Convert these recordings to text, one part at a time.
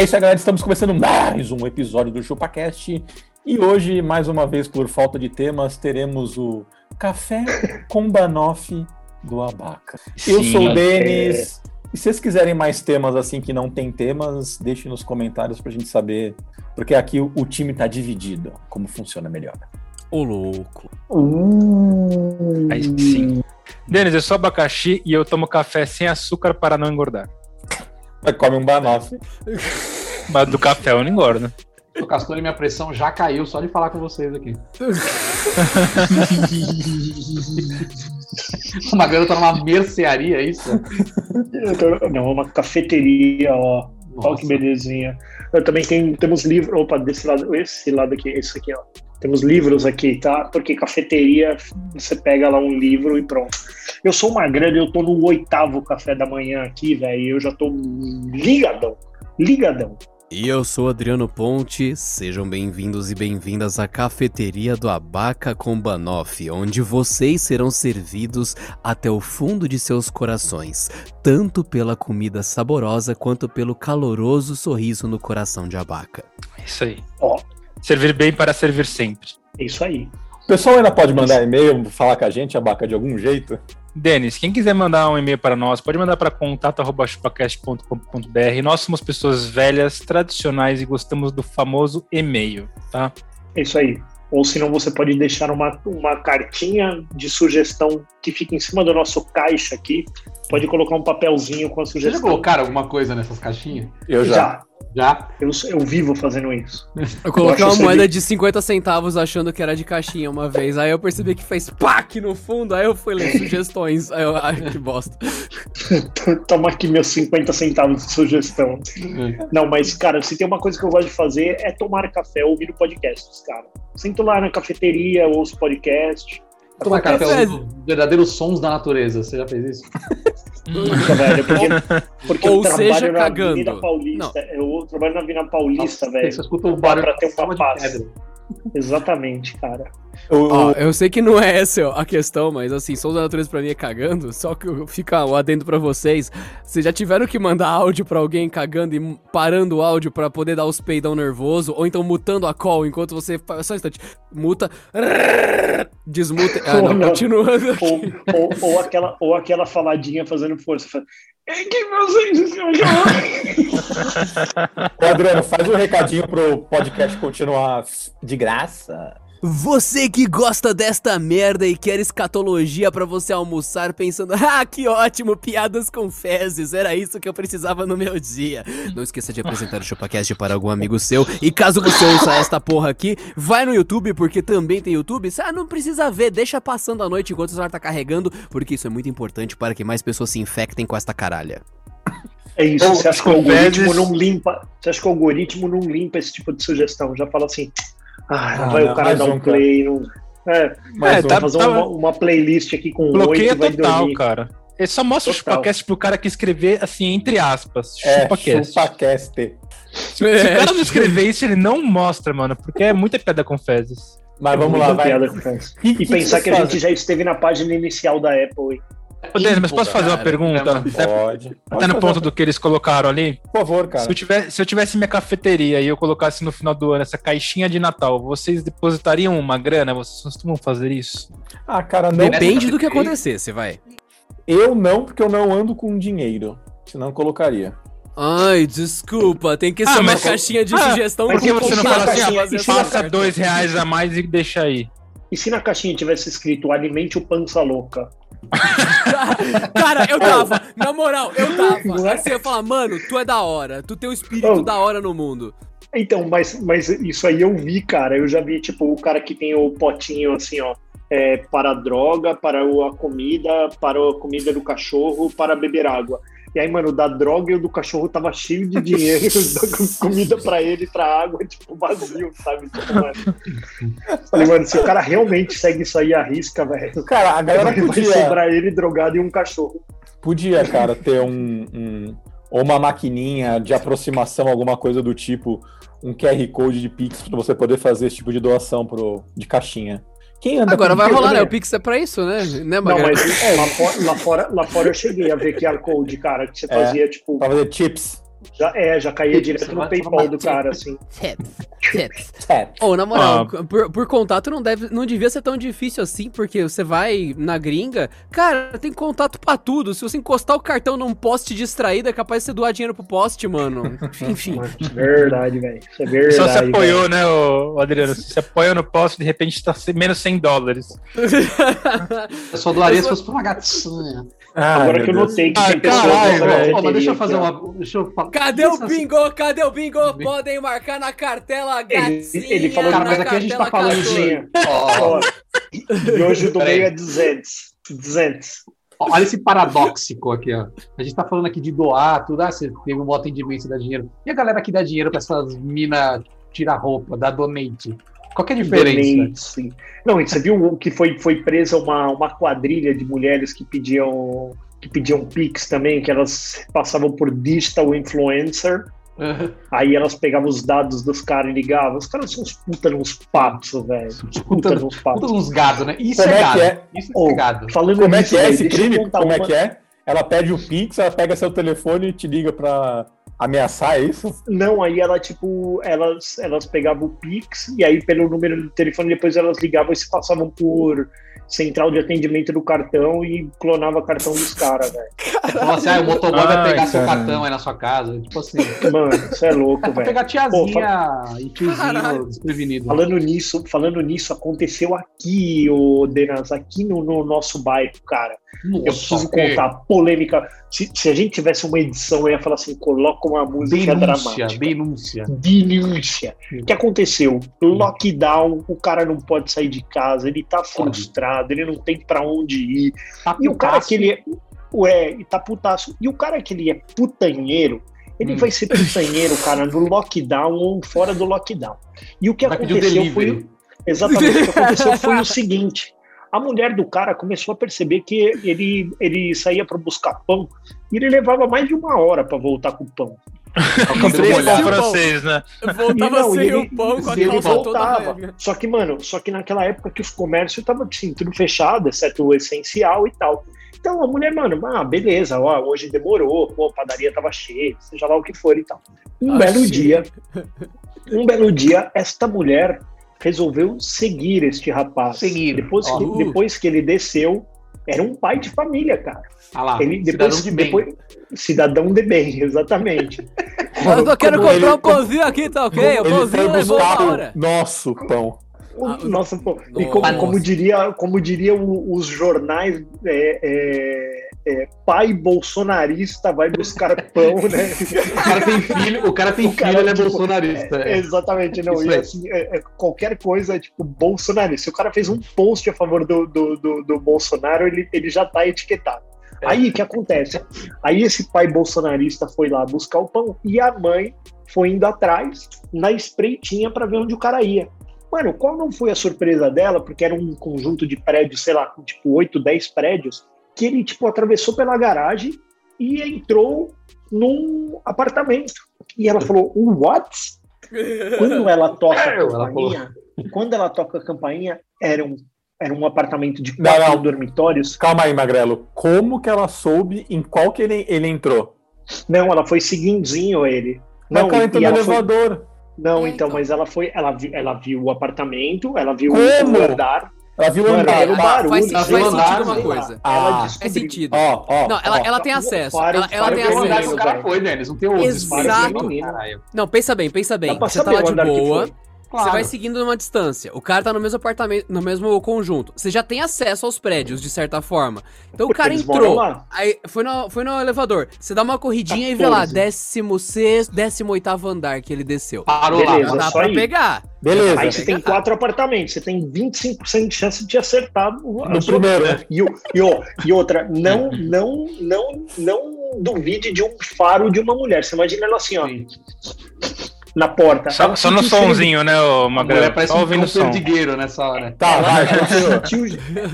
É isso aí, galera. Estamos começando mais um episódio do ChupaCast. E hoje, mais uma vez, por falta de temas, teremos o Café com Banoff do Abaca. Eu Sim, sou o é. Denis. E se vocês quiserem mais temas assim que não tem temas, deixem nos comentários pra gente saber. Porque aqui o, o time tá dividido. Como funciona melhor. Ô louco. Aí sim. Denis, eu sou abacaxi e eu tomo café sem açúcar para não engordar. Mas come um Banoff. Mas do café eu não engordo. O Castor e minha pressão já caiu só de falar com vocês aqui. Uma garota numa mercearia, é isso? Não, uma cafeteria, ó. Olha que belezinha. Eu também tenho, temos livros. Opa, desse lado, esse lado aqui, esse aqui, ó. Temos livros aqui, tá? Porque cafeteria, você pega lá um livro e pronto. Eu sou uma grande, eu tô no oitavo café da manhã aqui, velho. e Eu já tô ligadão. Ligadão. E eu sou Adriano Ponte, sejam bem-vindos e bem-vindas à cafeteria do Abaca com Banoff, onde vocês serão servidos até o fundo de seus corações, tanto pela comida saborosa quanto pelo caloroso sorriso no coração de Abaca. É isso aí. Ó, Servir bem para servir sempre. é isso aí. O pessoal ainda pode mandar e-mail, falar com a gente, Abaca, de algum jeito? Denis, quem quiser mandar um e-mail para nós, pode mandar para contato.chupacast.com.br. Nós somos pessoas velhas, tradicionais e gostamos do famoso e-mail, tá? É isso aí. Ou senão você pode deixar uma, uma cartinha de sugestão que fica em cima do nosso caixa aqui. Pode colocar um papelzinho com a Vocês já sugestão. colocaram alguma coisa nessas caixinhas? Eu já. Já. Já? Eu, eu vivo fazendo isso. Eu coloquei Eu uma moeda de 50 centavos achando que era de caixinha uma vez, aí eu percebi que fez PAC no fundo, aí eu fui ler sugestões, aí eu, ai que bosta. Toma aqui meus 50 centavos de sugestão. É. Não, mas, cara, se tem uma coisa que eu gosto de fazer é tomar café ouvindo podcasts, cara. Sento lá na cafeteria, ouço podcast. Tomar café verdadeiros sons da natureza. Você já fez isso? Nunca, velho. Porque, porque Ou eu trabalho seja, na cagando. Avenida Paulista. Eu trabalho na Avenida Paulista, velho. Você escuta o barulho pra ter de uma salva de paz. pedra. Exatamente, cara. Ó, eu sei que não é essa a questão, mas assim, sons da natureza pra mim é cagando, só que eu- fica o adendo pra vocês. Vocês já tiveram que mandar áudio pra alguém cagando e parando o áudio pra poder dar os peidão nervoso, ou então mutando a call enquanto você faz só um instante, muta, desmuta, ah Oh, não, continuando aqui. Ou, ou, ou aquela, ou aquela faladinha fazendo força. Fala, É que vocês Ô, Adriano, faz um recadinho pro podcast continuar de graça. Você que gosta desta merda e quer escatologia pra você almoçar pensando, ah, que ótimo, piadas com fezes, era isso que eu precisava no meu dia. Não esqueça de apresentar o ChupaCast para algum amigo seu. E caso você ouça esta porra aqui, vai no YouTube, porque também tem YouTube. Ah, não precisa ver, deixa passando a noite enquanto o celular tá carregando, porque isso é muito importante para que mais pessoas se infectem com esta caralha. É isso, Ou você acha que o algoritmo não limpa. Você acha que o algoritmo não limpa esse tipo de sugestão? Já fala assim, ah, Ah, vai não, o cara dar um um, cara. play. Não... É, Mais É, tá- fazer uma, uma playlist aqui com Bloqueia oito vai total, dormir. cara. Ele só mostra o chupacast pro cara que escrever, assim, entre aspas, É, chupacast. ChupaCast. Se o cara não escrever isso, ele não mostra, mano, porque é muita piada com fezes. Mas vamos Muita lá, vai. piada com fezes. Que- E que pensar vocês que a gente já esteve na página inicial da Apple. hein? Ô, Denis, mas posso fazer uma cara. pergunta? Até, Pode. até Pode no fazer, ponto do que eles colocaram ali. Por favor, cara. Se eu, tivesse, se eu tivesse minha cafeteria e eu colocasse no final do ano essa caixinha de Natal, vocês depositariam uma grana? Vocês costumam fazer isso? Ah, cara, não. Depende do que acontecer, você vai. Eu não, porque eu não ando com dinheiro. Senão eu colocaria. Ai, desculpa, tem que Ah, ser uma mas- caixinha de Ah, sugestão Por que você não fala a assim, caixinha, ó, ensina a faça caixinha. dois reais a mais e deixa aí? E se na caixinha tivesse escrito alimente o pança louca? Cara, eu tava, na moral, eu tava. Não é? Aí você ia falar, mano, tu é da hora, tu tem um espírito Oh. da hora no mundo. Então, mas, mas isso aí eu vi, cara. Eu já vi, tipo, o cara que tem o potinho assim, ó. é, para a droga, para a comida, para a comida do cachorro, para beber água. E aí, mano, o da droga e o do cachorro tava cheio de dinheiro, comida pra ele, pra água, tipo, vazio, sabe? Tipo, mano. Falei, mano, se o cara realmente segue isso aí à risca, velho. Cara, a galera Vai, vai podia, sobrar ele drogado e um cachorro. podia, cara, ter um, um- ou uma maquininha de aproximação, alguma coisa do tipo, um QR Code de Pix pra você poder fazer esse tipo de doação pro, de caixinha. Quem anda Agora vai rolar, né? O Pix é pra isso, né? Né, Não, mas é, lá, fora, lá, fora, lá fora eu cheguei a ver QR Code, cara, que você É. fazia, tipo, Pra fazer chips. Já, é, já caía direto no PayPal do cara, assim. É. Ô, na moral, Ah. por, por contato não deve, não devia ser tão difícil assim, porque você vai na gringa, cara, tem contato pra tudo. Se você encostar o cartão num poste distraído, é capaz de você doar dinheiro pro poste, mano. Enfim. Verdade, velho. Isso é verdade. Só se apoiou, velho. né, ô, ô Adriano? Se você apoia no posto, de repente tá menos 100 dólares. Eu só doaria se fosse pra uma gatinha. Ah, Agora que eu notei que Ah, tem pessoas caralho, velho. Pô, mas deixa eu fazer uma. Deixa eu falar. Cadê o assim, bingo? Cadê o bingo? Podem marcar na cartela Ele- gatinha. ele falou, Cara, mas aqui a gente tá falando de. Ó, E hoje o do meio é 200. 200. Olha esse paradóxico aqui, ó. A gente tá falando aqui de doar, tudo. Ah, você teve um bom atendimento, você dá dinheiro. E a galera que dá dinheiro pra essas minas tirar roupa, dá donate? Qual que é a diferença? Donate, sim. Não, e você viu que foi, foi presa uma, uma quadrilha de mulheres que pediam que pediam Pix também, que elas passavam por digital influencer, aí elas pegavam os dados dos caras e ligavam. Os caras são uns puta nos patos, velho. Puta Puta, nos patos. puta uns gado, né? Isso Como é é gado. que é? Isso é gado. Falando Como é que é esse crime? Como é uma- que é? Ela pede o Pix, ela pega seu telefone e te liga pra ameaçar, é isso? Não, aí ela, tipo, elas, elas pegavam o Pix e aí pelo número do telefone depois elas ligavam e se passavam por central de atendimento do cartão e clonava cartão dos caras, velho. Fala assim, ah, o motoboy vai Ai, pegar seu cartão aí na sua casa. Tipo assim. Mano, isso é louco, É velho. pegar tiazinha Pô, e tiozinho Caralho. desprevenido. Falando nisso, falando nisso, aconteceu aqui, o Denas, aqui no, no nosso bairro, cara. Eu preciso contar a polêmica. Se, se a gente tivesse uma edição, eu ia falar assim: coloca uma música Denúncia, dramática. denúncia. denúncia. O que aconteceu? Lockdown, o cara não pode sair de casa, ele tá frustrado, ele não tem pra onde ir. Tá E o cara que ele é. Ué, tá putaço. E o cara que ele é putanheiro, ele Hum. vai ser putanheiro, cara, no lockdown ou fora do lockdown. E o que Vai aconteceu foi. Exatamente, o que aconteceu foi o seguinte. A mulher do cara começou a perceber que ele, ele saía para buscar pão e ele levava mais de uma hora para voltar com o pão. O Três pão francês, né? Voltava não, sem ele- o pão com a ele calça toda voltava. rasgada. Só que, mano, só que naquela época que os comércios estavam assim, tudo fechado, exceto o essencial e tal. Então a mulher, mano, ah, beleza, ó, hoje demorou, pô, a padaria tava cheia, seja lá o que for e tal. Um Ah, belo sim. dia, um belo dia, esta mulher resolveu seguir este rapaz. Seguir. Depois, Ó. que, Uh. depois que ele desceu, era um pai de família, cara. Ah lá, Ele, cidadão depois, de bem. depois, cidadão de bem, exatamente. Eu só quero Como comprar ele- um pãozinho aqui, tá ok? O pãozinho levou buscar o hora. nosso pão. Ah, Nossa, pô. E Nossa. como, como diria, como diria os jornais, é, é, é, pai bolsonarista vai buscar pão, né? O cara tem filho, o cara tem O cara, filho, ele é tipo, bolsonarista. É, é. exatamente, não. Isso E assim, é- é qualquer coisa, tipo, bolsonarista. Se o cara fez um post a favor do, do, do, do Bolsonaro, ele, ele já tá etiquetado. É. Aí o que acontece? Aí esse pai bolsonarista foi lá buscar o pão e a mãe foi indo atrás na espreitinha para ver onde o cara ia. Mano, qual não foi a surpresa dela? Porque era um conjunto de prédios, sei lá, com tipo 8, 10 prédios, que ele tipo atravessou pela garagem e entrou num apartamento. E ela falou: "What?" Quando ela toca a É, campainha, quando ela toca a campainha, era um, era um apartamento de Não, quatro não. dormitórios. Calma aí, Magrelo. Como que ela soube em qual que ele, ele entrou? Não, ela foi seguindinho ele. Não, o cara entrou no ela foi- elevador. Não, É, então, então. mas ela foi, ela, vi- ela viu o apartamento, ela viu Como? o andar. Ela viu o andar. o barulho. Faz, Ela faz viu o sentido andar, uma coisa. Ah, Ela Faz descobriu. sentido. Ó, ó. Não, ela, ó. ela tem acesso. Para- Ela, ela para tem de Tem o andar acesso. o cara foi, Denis. Não tem outros Exato. Não, pensa bem, pensa bem. Você tá lá de boa, foi. você vai seguindo numa distância. O cara tá no mesmo apartamento, no mesmo conjunto. Você já tem acesso aos prédios, de certa forma. Então o cara eles entrou, aí foi no, foi no elevador. Você dá uma corridinha e vê lá, 14. 16, 18 andar que ele desceu. Parou Beleza. lá. Dá só pra aí. pegar. Beleza. Aí você tem quatro apartamentos, você tem 25% de chance de acertar No sua- primeiro, né? E, o- e, e outra, não, não, não, não não duvide de um faro de uma mulher. Você imagina ela assim, ó, Sim. Na porta. Só, Ela só no somzinho, né, ô A mulher Magrelo? parece Só um ouvindo o som. perdigueiro nessa hora. Tá, vai, ela sentiu,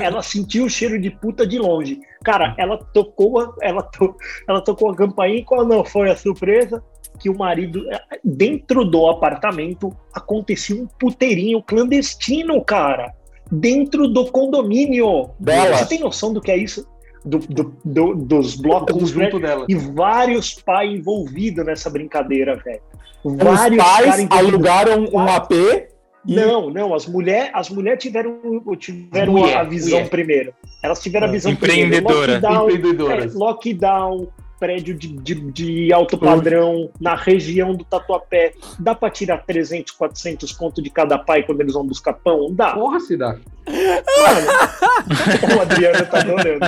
ela sentiu o cheiro de puta de longe. Cara, ela tocou, a- ela, to- ela tocou a campainha e qual não foi a surpresa? Que o marido, dentro do apartamento, acontecia um puteirinho clandestino, cara. Dentro do condomínio. Dela. Você tem noção do que é isso? Do, do- do- dos blocos conjunto dela. e vários pais envolvidos nessa brincadeira, velho. Os Vários caras pais alugaram um AP e Não, não, as mulheres as mulher tiveram, tiveram Mulher, a visão mulher. primeiro. Elas tiveram a visão Empreendedora. primeiro. Lockdown, Empreendedoras. é, lockdown, prédio de, de, de alto padrão na região do Tatuapé. Dá pra tirar 300, 400 conto de cada pai quando eles vão buscar pão? Dá. Porra, se dá. Mano, o Adriano tá adorando.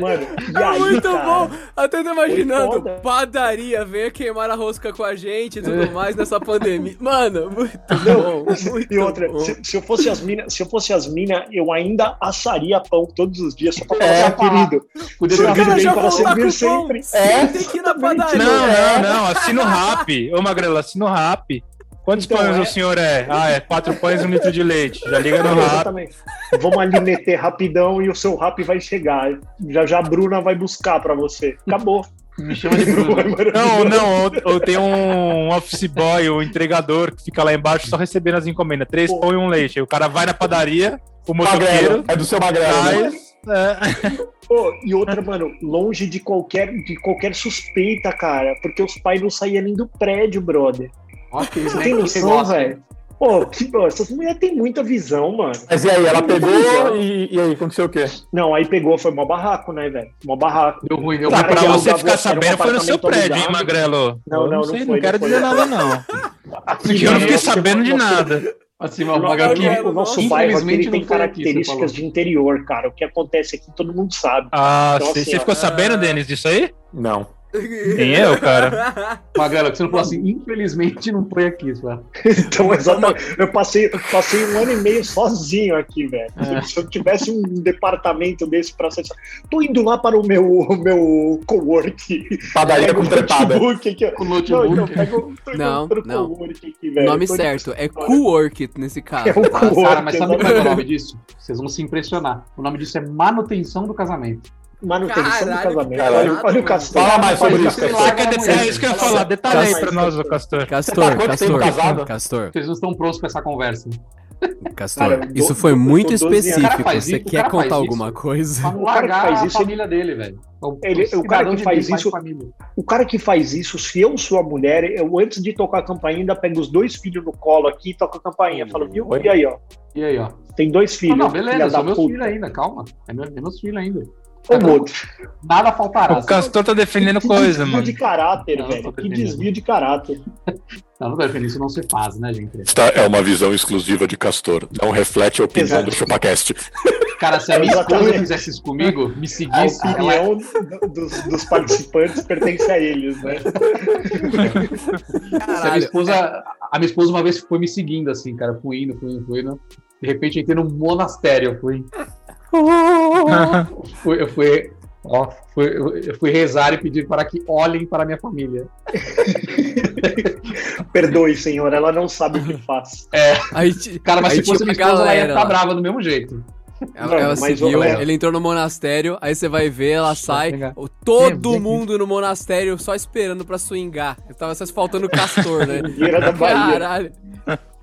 Mano, e É aí, muito cara, bom! Até tô imaginando, padaria, venha queimar a rosca com a gente e tudo mais nessa pandemia. Mano, muito bom, muito E outra, bom. se, se eu fosse as minas, se eu fosse as minas, eu ainda assaria pão todos os dias só pra falar, É, "Ah, querido. Ser O cara bem já para voltar servir sempre. pão. É, Tem que ir na padaria. Não, não, não. Assina o rap. Ô, Magrelo, assina o rap. Quantos Então, pães é- o senhor é? Ah, é quatro pães e um litro de leite. Já liga no rap. Exatamente. Vamos ali meter rapidão e o seu rap vai chegar. Já já a Bruna vai buscar pra você. Acabou. Me chama de Bruno. Não, não, ou, ou tem um office boy, o entregador, que fica lá embaixo só recebendo as encomendas. Três pão e um leite. Aí o cara vai na padaria, o Magrelo. motoqueiro É do seu Magrelo. né? traz. é, Pô, e outra, mano, longe de qualquer, de qualquer suspeita, cara. Porque os pais não saíam nem do prédio, brother. Você né? tem noção, velho? Pô, que, pô, essas mulheres têm muita visão, mano. Mas e aí, ela pegou e, e aí, aconteceu o quê? Não, aí pegou, foi mó barraco, né, velho? Mó barraco. Deu ruim, deu Tá, Cara, pra que você ficar era um sabendo, foi no seu prédio, hein. Magrelo? Não, Eu não, não sei, foi, não quero não dizer nada, não. Aqui, Porque eu não fiquei sabendo de nada. Assim, nosso, Magal aqui, o nosso bairro aqui, ele tem foi aqui, características de interior, cara. O que acontece aqui todo mundo sabe. Ah, Então, você assim, ficou sabendo, Denis, disso aí? Não. Nem eu, cara. Magrelo, que você não falou assim, infelizmente não foi aqui, só. Então, exatamente. Eu passei, passei um ano e meio sozinho aqui, velho. É. Se eu tivesse um departamento desse pra acessar. Tô indo lá para o meu, o meu cowork. Padaria Pego o completada. notebook aqui, ó. Com o Não, então, notebook. pego, Não, não. aqui, velho. nome Tô- certo é Cowork nesse caso. É o tá? cowork. Cara, mas sabe qual é o nome disso? Vocês vão se impressionar. O nome disso é manutenção do casamento. Manutenção do Caralho, casamento. que Olha, o. Castor. Fala mais sobre isso, Castor. É isso que eu ia falar. Detalhe aí pra nós, Castor. Castor, tá quanto Castor, tempo casado? Castor, Vocês não estão prontos pra essa conversa. Castor. Cara, Isso foi muito tô 12 anos. específico. Você isso, quer contar alguma coisa? Não O cara que largar faz a isso, família dele, velho. O, Ele- o cara que faz isso-. O cara que faz isso, se eu sou a mulher, eu antes de tocar a campainha, ainda pego os dois filhos no colo aqui e toco a campainha. Falo, viu? E aí, ó. E aí, ó. Tem dois Ah, filhos. não, filha beleza, são meus filhos ainda, calma. É, meu, é meus filhos ainda. Ô, Boto, Nada faltará. O Castor tá defendendo que coisa, desvio mano. de caráter, Não, velho. Que desvio de caráter. Não, não vai defender, isso não se faz, né, gente? Esta é uma visão exclusiva de Castor. Não reflete a opinião Exato. do ChupaCast. Cara, se a minha esposa fizesse isso comigo, me A seguisse, ela... opinião do- dos, dos participantes pertence a eles, né? Se a minha Caralho, esposa. A minha esposa uma vez foi me seguindo, assim, cara. Fui indo, fui indo, fui indo. De repente eu entrei num monastério. Eu fui. fui eu fui. Ó, fui, eu fui rezar e pedir para que olhem para a minha família. Perdoe, senhor, ela não sabe o que faz. Aí, ti- Cara, mas aí se fosse minha uma esposa, ela ia lá. brava do mesmo jeito. Ela, Mano, ela ô, Léo. ele entrou no monastério, aí você vai ver, ela sai, todo vem mundo no monastério só esperando pra swingar. Tava só faltando o castor, né? Da Bahia. Caralho.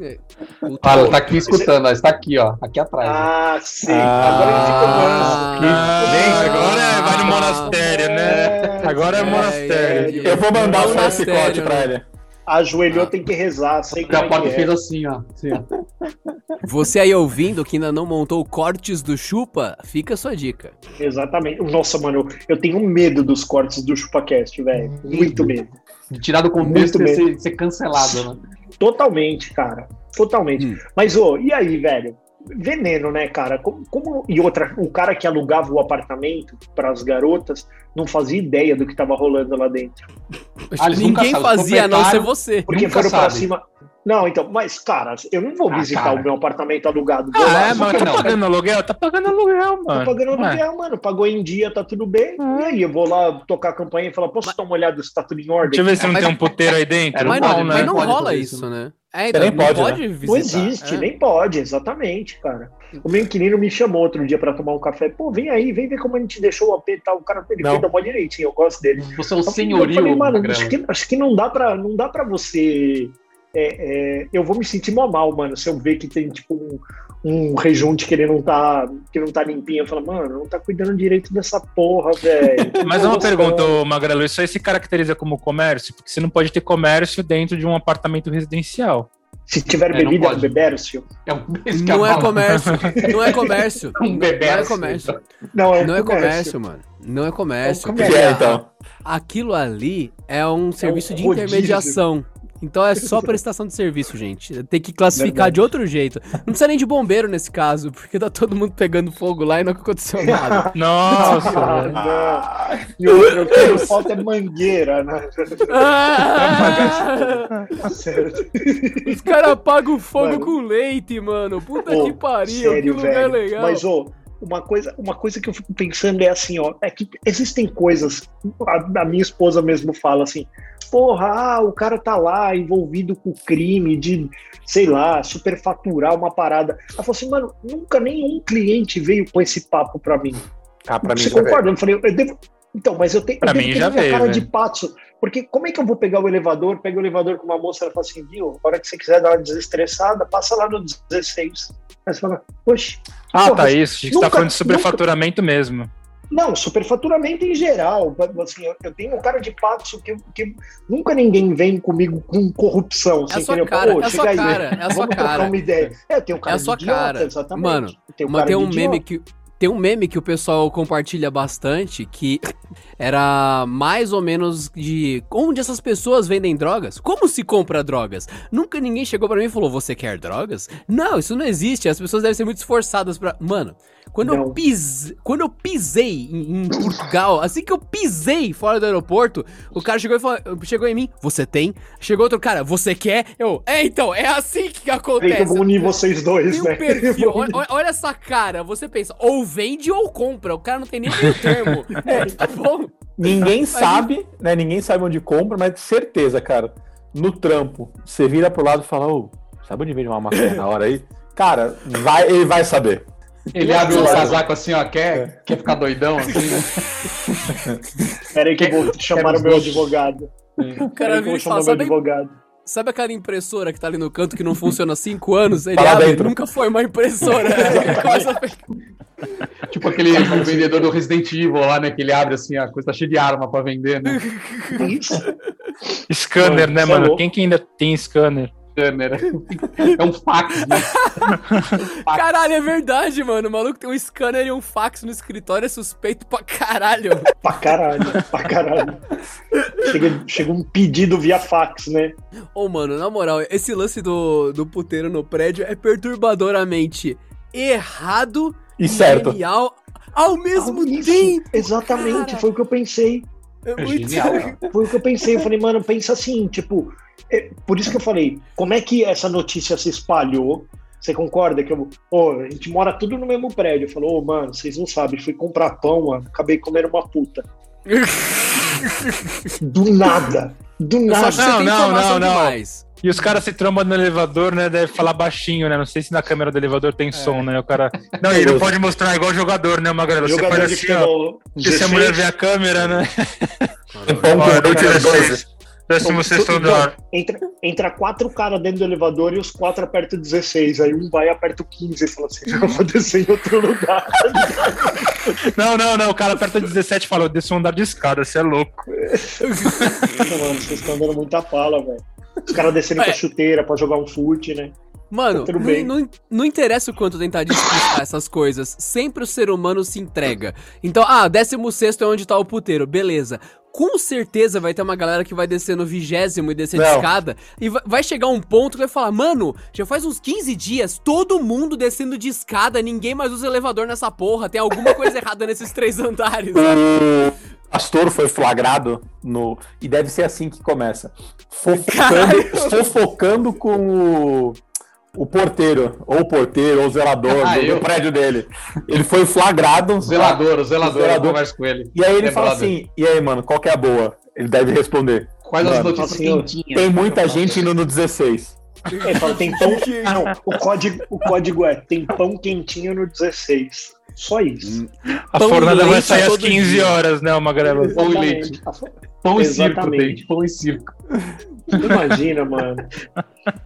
É. Fala, tá aqui escutando, está aqui, ó. Aqui atrás. Ah, sim. Ah. Agora a. Ah, agora é- vai no monastério, né? Agora é É, monastério. é, Eu vou mandar Monastério, corte pra né? ele. Ajoelhou, tem que rezar. Sei O como é Capote que fez é. assim, ó. Assim, ó. Você aí ouvindo que ainda não montou cortes do chupa, fica a sua dica. Exatamente. Nossa, mano, eu tenho medo dos cortes do ChupaCast, velho. Muito medo. Tirar do contexto Muito e ser, ser cancelado, né? Totalmente, cara. Totalmente. Hum. Mas, ô, e aí, velho? Veneno, né, cara? Como, como- E outra, o cara que alugava o apartamento para as garotas não fazia ideia do que tava rolando lá dentro. Ah, Ninguém fazia, a não ser você. Porque Nunca foram pra sabe. cima. Não, então, mas, cara, eu não vou Ah, visitar cara. o meu apartamento alugado. Ah, lá, é, mas tá não. pagando aluguel? Tá pagando aluguel, Tô mano. pagando Ué. aluguel, mano. Pagou em dia, tá tudo bem. E aí, eu vou lá tocar a campanha e falar, posso dar uma olhada se tá tudo em ordem? Deixa eu ver se não Mas- tem um puteiro aí dentro. É, Mas não não, pode, mas né? não rola isso, né? É, nem não pode, pode né? visitar. Não existe, é. nem pode, exatamente, cara. O meu inquilino me chamou outro dia pra tomar um café. Pô, vem aí, vem ver como a gente deixou o AP e tal. O cara ele Não. fez da mó direitinho, eu gosto dele. Você é um Eu senhorio, falei, mano, acho que, acho que não dá pra, não dá pra você. É, é, eu vou me sentir mó mal, mano, se eu ver que tem tipo um, um rejunte que ele não tá, que não tá limpinho. Eu falo, mano, não tá cuidando direito dessa porra, velho. Mas é uma pergunta, ô, Magrelo, isso aí se caracteriza como comércio? Porque você não pode ter comércio dentro de um apartamento residencial. Se tiver É, bebida, pode. bebércio. É um esse que Não é comércio. Não é comércio. Um bebê. Não é comércio. Não, é um Não é comércio, mano. Não é comércio. É um O que porque é, então? Aquilo ali é um serviço de rodízio. intermediação. Então é só prestação de serviço, gente. Tem que classificar Verdade. de outro jeito. Não precisa nem de bombeiro nesse caso, porque tá todo mundo pegando fogo lá e não aconteceu nada. Nossa! Ah, não. E o outro que falta é mangueira, né? Ah! Tá certo. Os caras apagam o fogo Mano. com leite, mano. Puta Ô, que pariu, que sério, lugar velho. legal. Mas, ô, uma coisa, uma coisa que eu fico pensando é assim, ó, é que existem coisas, a, a minha esposa mesmo fala assim, porra, ah, o cara tá lá envolvido com crime de, sei lá, superfaturar uma parada. Ela falou assim, mano, nunca nenhum cliente veio com esse papo pra mim. Ah, pra mim Você veio. concorda? Eu falei, eu devo. Então, mas eu tenho. Pra eu devo mim já veio, cara né? de pato. Porque como é que eu vou pegar o elevador? Pego o elevador com uma moça, ela fala assim, viu, a hora que você quiser dar uma desestressada, passa lá no 16. Aí você fala, oxe. Ah, porra, tá isso. Você tá nunca- falando de superfaturamento mesmo. Não, superfaturamento em geral. Assim, eu, eu tenho um cara de pato que, que nunca ninguém vem comigo com corrupção. É assim, sua entendeu? cara, Pô, é sua aí, cara, é sua cara. uma ideia. É, tenho um cara É sua idiota, cara. exatamente. Mano, Tem um Mas cara tem um meme que. Tem um meme que o pessoal compartilha bastante que era mais ou menos de onde essas pessoas vendem drogas? Como se compra drogas? Nunca ninguém chegou pra mim e falou: "Você quer drogas?" Não, isso não existe. As pessoas devem ser muito esforçadas pra. Mano, quando eu Não. pisei, quando eu pisei em, em Portugal, assim que eu pisei fora do aeroporto, o cara chegou e falou, chegou em mim: "Você tem?" Chegou outro cara: "Você quer?" Eu: "É, então, é assim que acontece." que eu vou unir vocês dois, Tem um né? perfil. Olha, olha- essa cara. Você pensa, ou vende ou compra. O cara não tem nem meio termo. tá bom? Ninguém sabe, né? Ninguém sabe onde compra, mas certeza, cara. No trampo, você vira pro lado e fala, ô, sabe onde vende uma maconha na hora aí? Cara, vai, ele vai saber. Ele abre o casaco assim, ó, quer, quer ficar doidão assim, né? Peraí que eu vou chamar o meu advogado. O cara e chamar o meu advogado. sabe aquela impressora que tá ali no canto que não funciona há cinco anos? Ele abre, nunca foi uma impressora. A Tipo aquele vendedor do Resident Evil lá, né? Que ele abre assim, a coisa tá cheia de arma pra vender, né? Isso. Scanner, né, é mano? louco. Quem que ainda tem scanner? Câmera. É um fax, né? Caralho, é verdade, mano. O maluco tem um scanner e um fax no escritório, é suspeito pra caralho. Pra caralho, pra caralho. Chega, chega um pedido via fax, né? Ô, mano, na moral, esse lance do, do puteiro no prédio é perturbadoramente errado E certo. genial ao mesmo Ah, isso, tempo. Exatamente, cara. foi o que eu pensei. É É muito- genial, cara. Foi o que eu pensei. Eu falei, mano, pensa assim, tipo. é, por isso que eu falei, como é que essa notícia se espalhou? Você concorda que eu, ô, a gente mora tudo no mesmo prédio? Falou, ô, mano, vocês não sabem, fui comprar pão, mano, acabei comendo uma puta. Do nada. Do nada. Não, tem não, não, não. demais. E os caras se trombam no elevador, né? Deve falar baixinho, né? Não sei se na câmera do elevador tem som, né? O cara. Não, ele não pode mostrar igual jogador, né, Magrela? Você Jogador faz de assim, ó. Porque se a 16, mulher vê a câmera, né? De doze. Décimo sexto Então, andar. Entra, entra quatro caras dentro do elevador e os quatro apertam o 16. Aí um vai e aperta o 15 e fala assim: eu vou descer em outro lugar. Não, não, não. O cara aperta 17 e fala: eu desço um andar de escada, você é louco. Mano, vocês estão dando muita pala, velho. Os caras descendo com É. a chuteira pra jogar um fute, né? Mano, Tudo não, bem. não, não interessa o quanto tentar explicar essas coisas. Sempre o ser humano se entrega. Então, ah, 16 é onde tá o puteiro, beleza. Com certeza vai ter uma galera que vai descer no vigésimo e descer de Não. escada. E vai, chegar um ponto que vai falar, mano, já faz uns 15 dias, todo mundo descendo de escada, ninguém mais usa elevador nessa porra. Tem alguma coisa errada nesses três andares. sabe? Pastor foi flagrado no. E deve ser assim que começa. Fofocando, fofocando com o, o porteiro, ou o porteiro, ou o zelador Ah, do, prédio dele. Ele foi flagrado. O zelador, o zelador, eu zelador. converso com ele. E aí ele É fala assim: e aí, mano, qual que é a boa? Ele deve responder. Quais as Mano, notícias assim, eu- quentinhas? Tem muita gente indo no 16. Ele fala, tem pão. Ah, não. O código, o código é tem pão quentinho no 16. Só isso. A Pão fornada vai leite sair às todo 15 dia. horas, né, uma? Pão e leite. Pão e circo, tem. Pão e circo. Imagina, mano.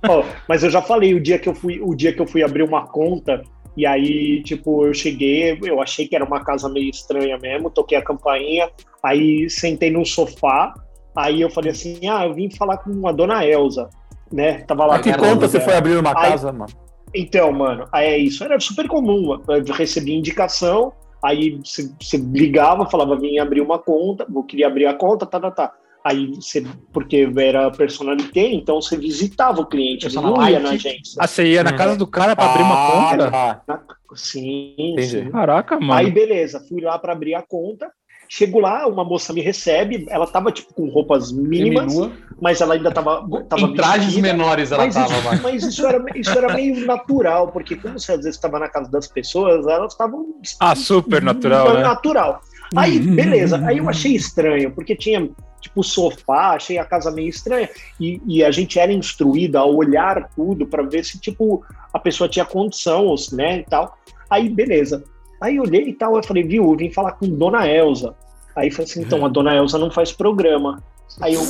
Ó, mas eu já falei o dia que eu fui, o dia que eu fui abrir uma conta e aí, tipo, eu cheguei, eu achei que era uma casa meio estranha mesmo, toquei a campainha, aí sentei num sofá, aí eu falei assim: "Ah, eu vim falar com a dona Elza", né? Tava lá A que conta você foi abrir uma Aí- casa, mano? Então, mano, aí é isso. Era super comum. Eu recebia indicação, aí você você ligava, falava, vim abrir uma conta, eu queria abrir a conta, tá, tá, tá. Aí você, porque era personalité, então você visitava o cliente, ele não ia Personalite. na agência. Ah, você ia na Hum. casa do cara pra abrir uma Ah, conta? tá. Na- Sim, Entendi. sim. Caraca, mano. Aí, beleza, fui lá para abrir a conta. Chego lá, uma moça me recebe, ela tava tipo com roupas mínimas, mas ela ainda tava, tava Em trajes vestida. menores ela Mas, tava, isso, mas isso, era, isso era meio natural, porque como você às vezes estava na casa das pessoas, elas estavam. Ah, super natural, né? Natural. Aí, beleza. Aí eu achei estranho, porque tinha, tipo, sofá, achei a casa meio estranha. E, e a gente era instruído a olhar tudo para ver se, tipo, a pessoa tinha condição, né, e tal. Aí, beleza. Aí olhei e tal, eu falei, viu, eu vim falar com Dona Elza. Aí falei assim, então, a Dona Elza não faz programa. Aí eu,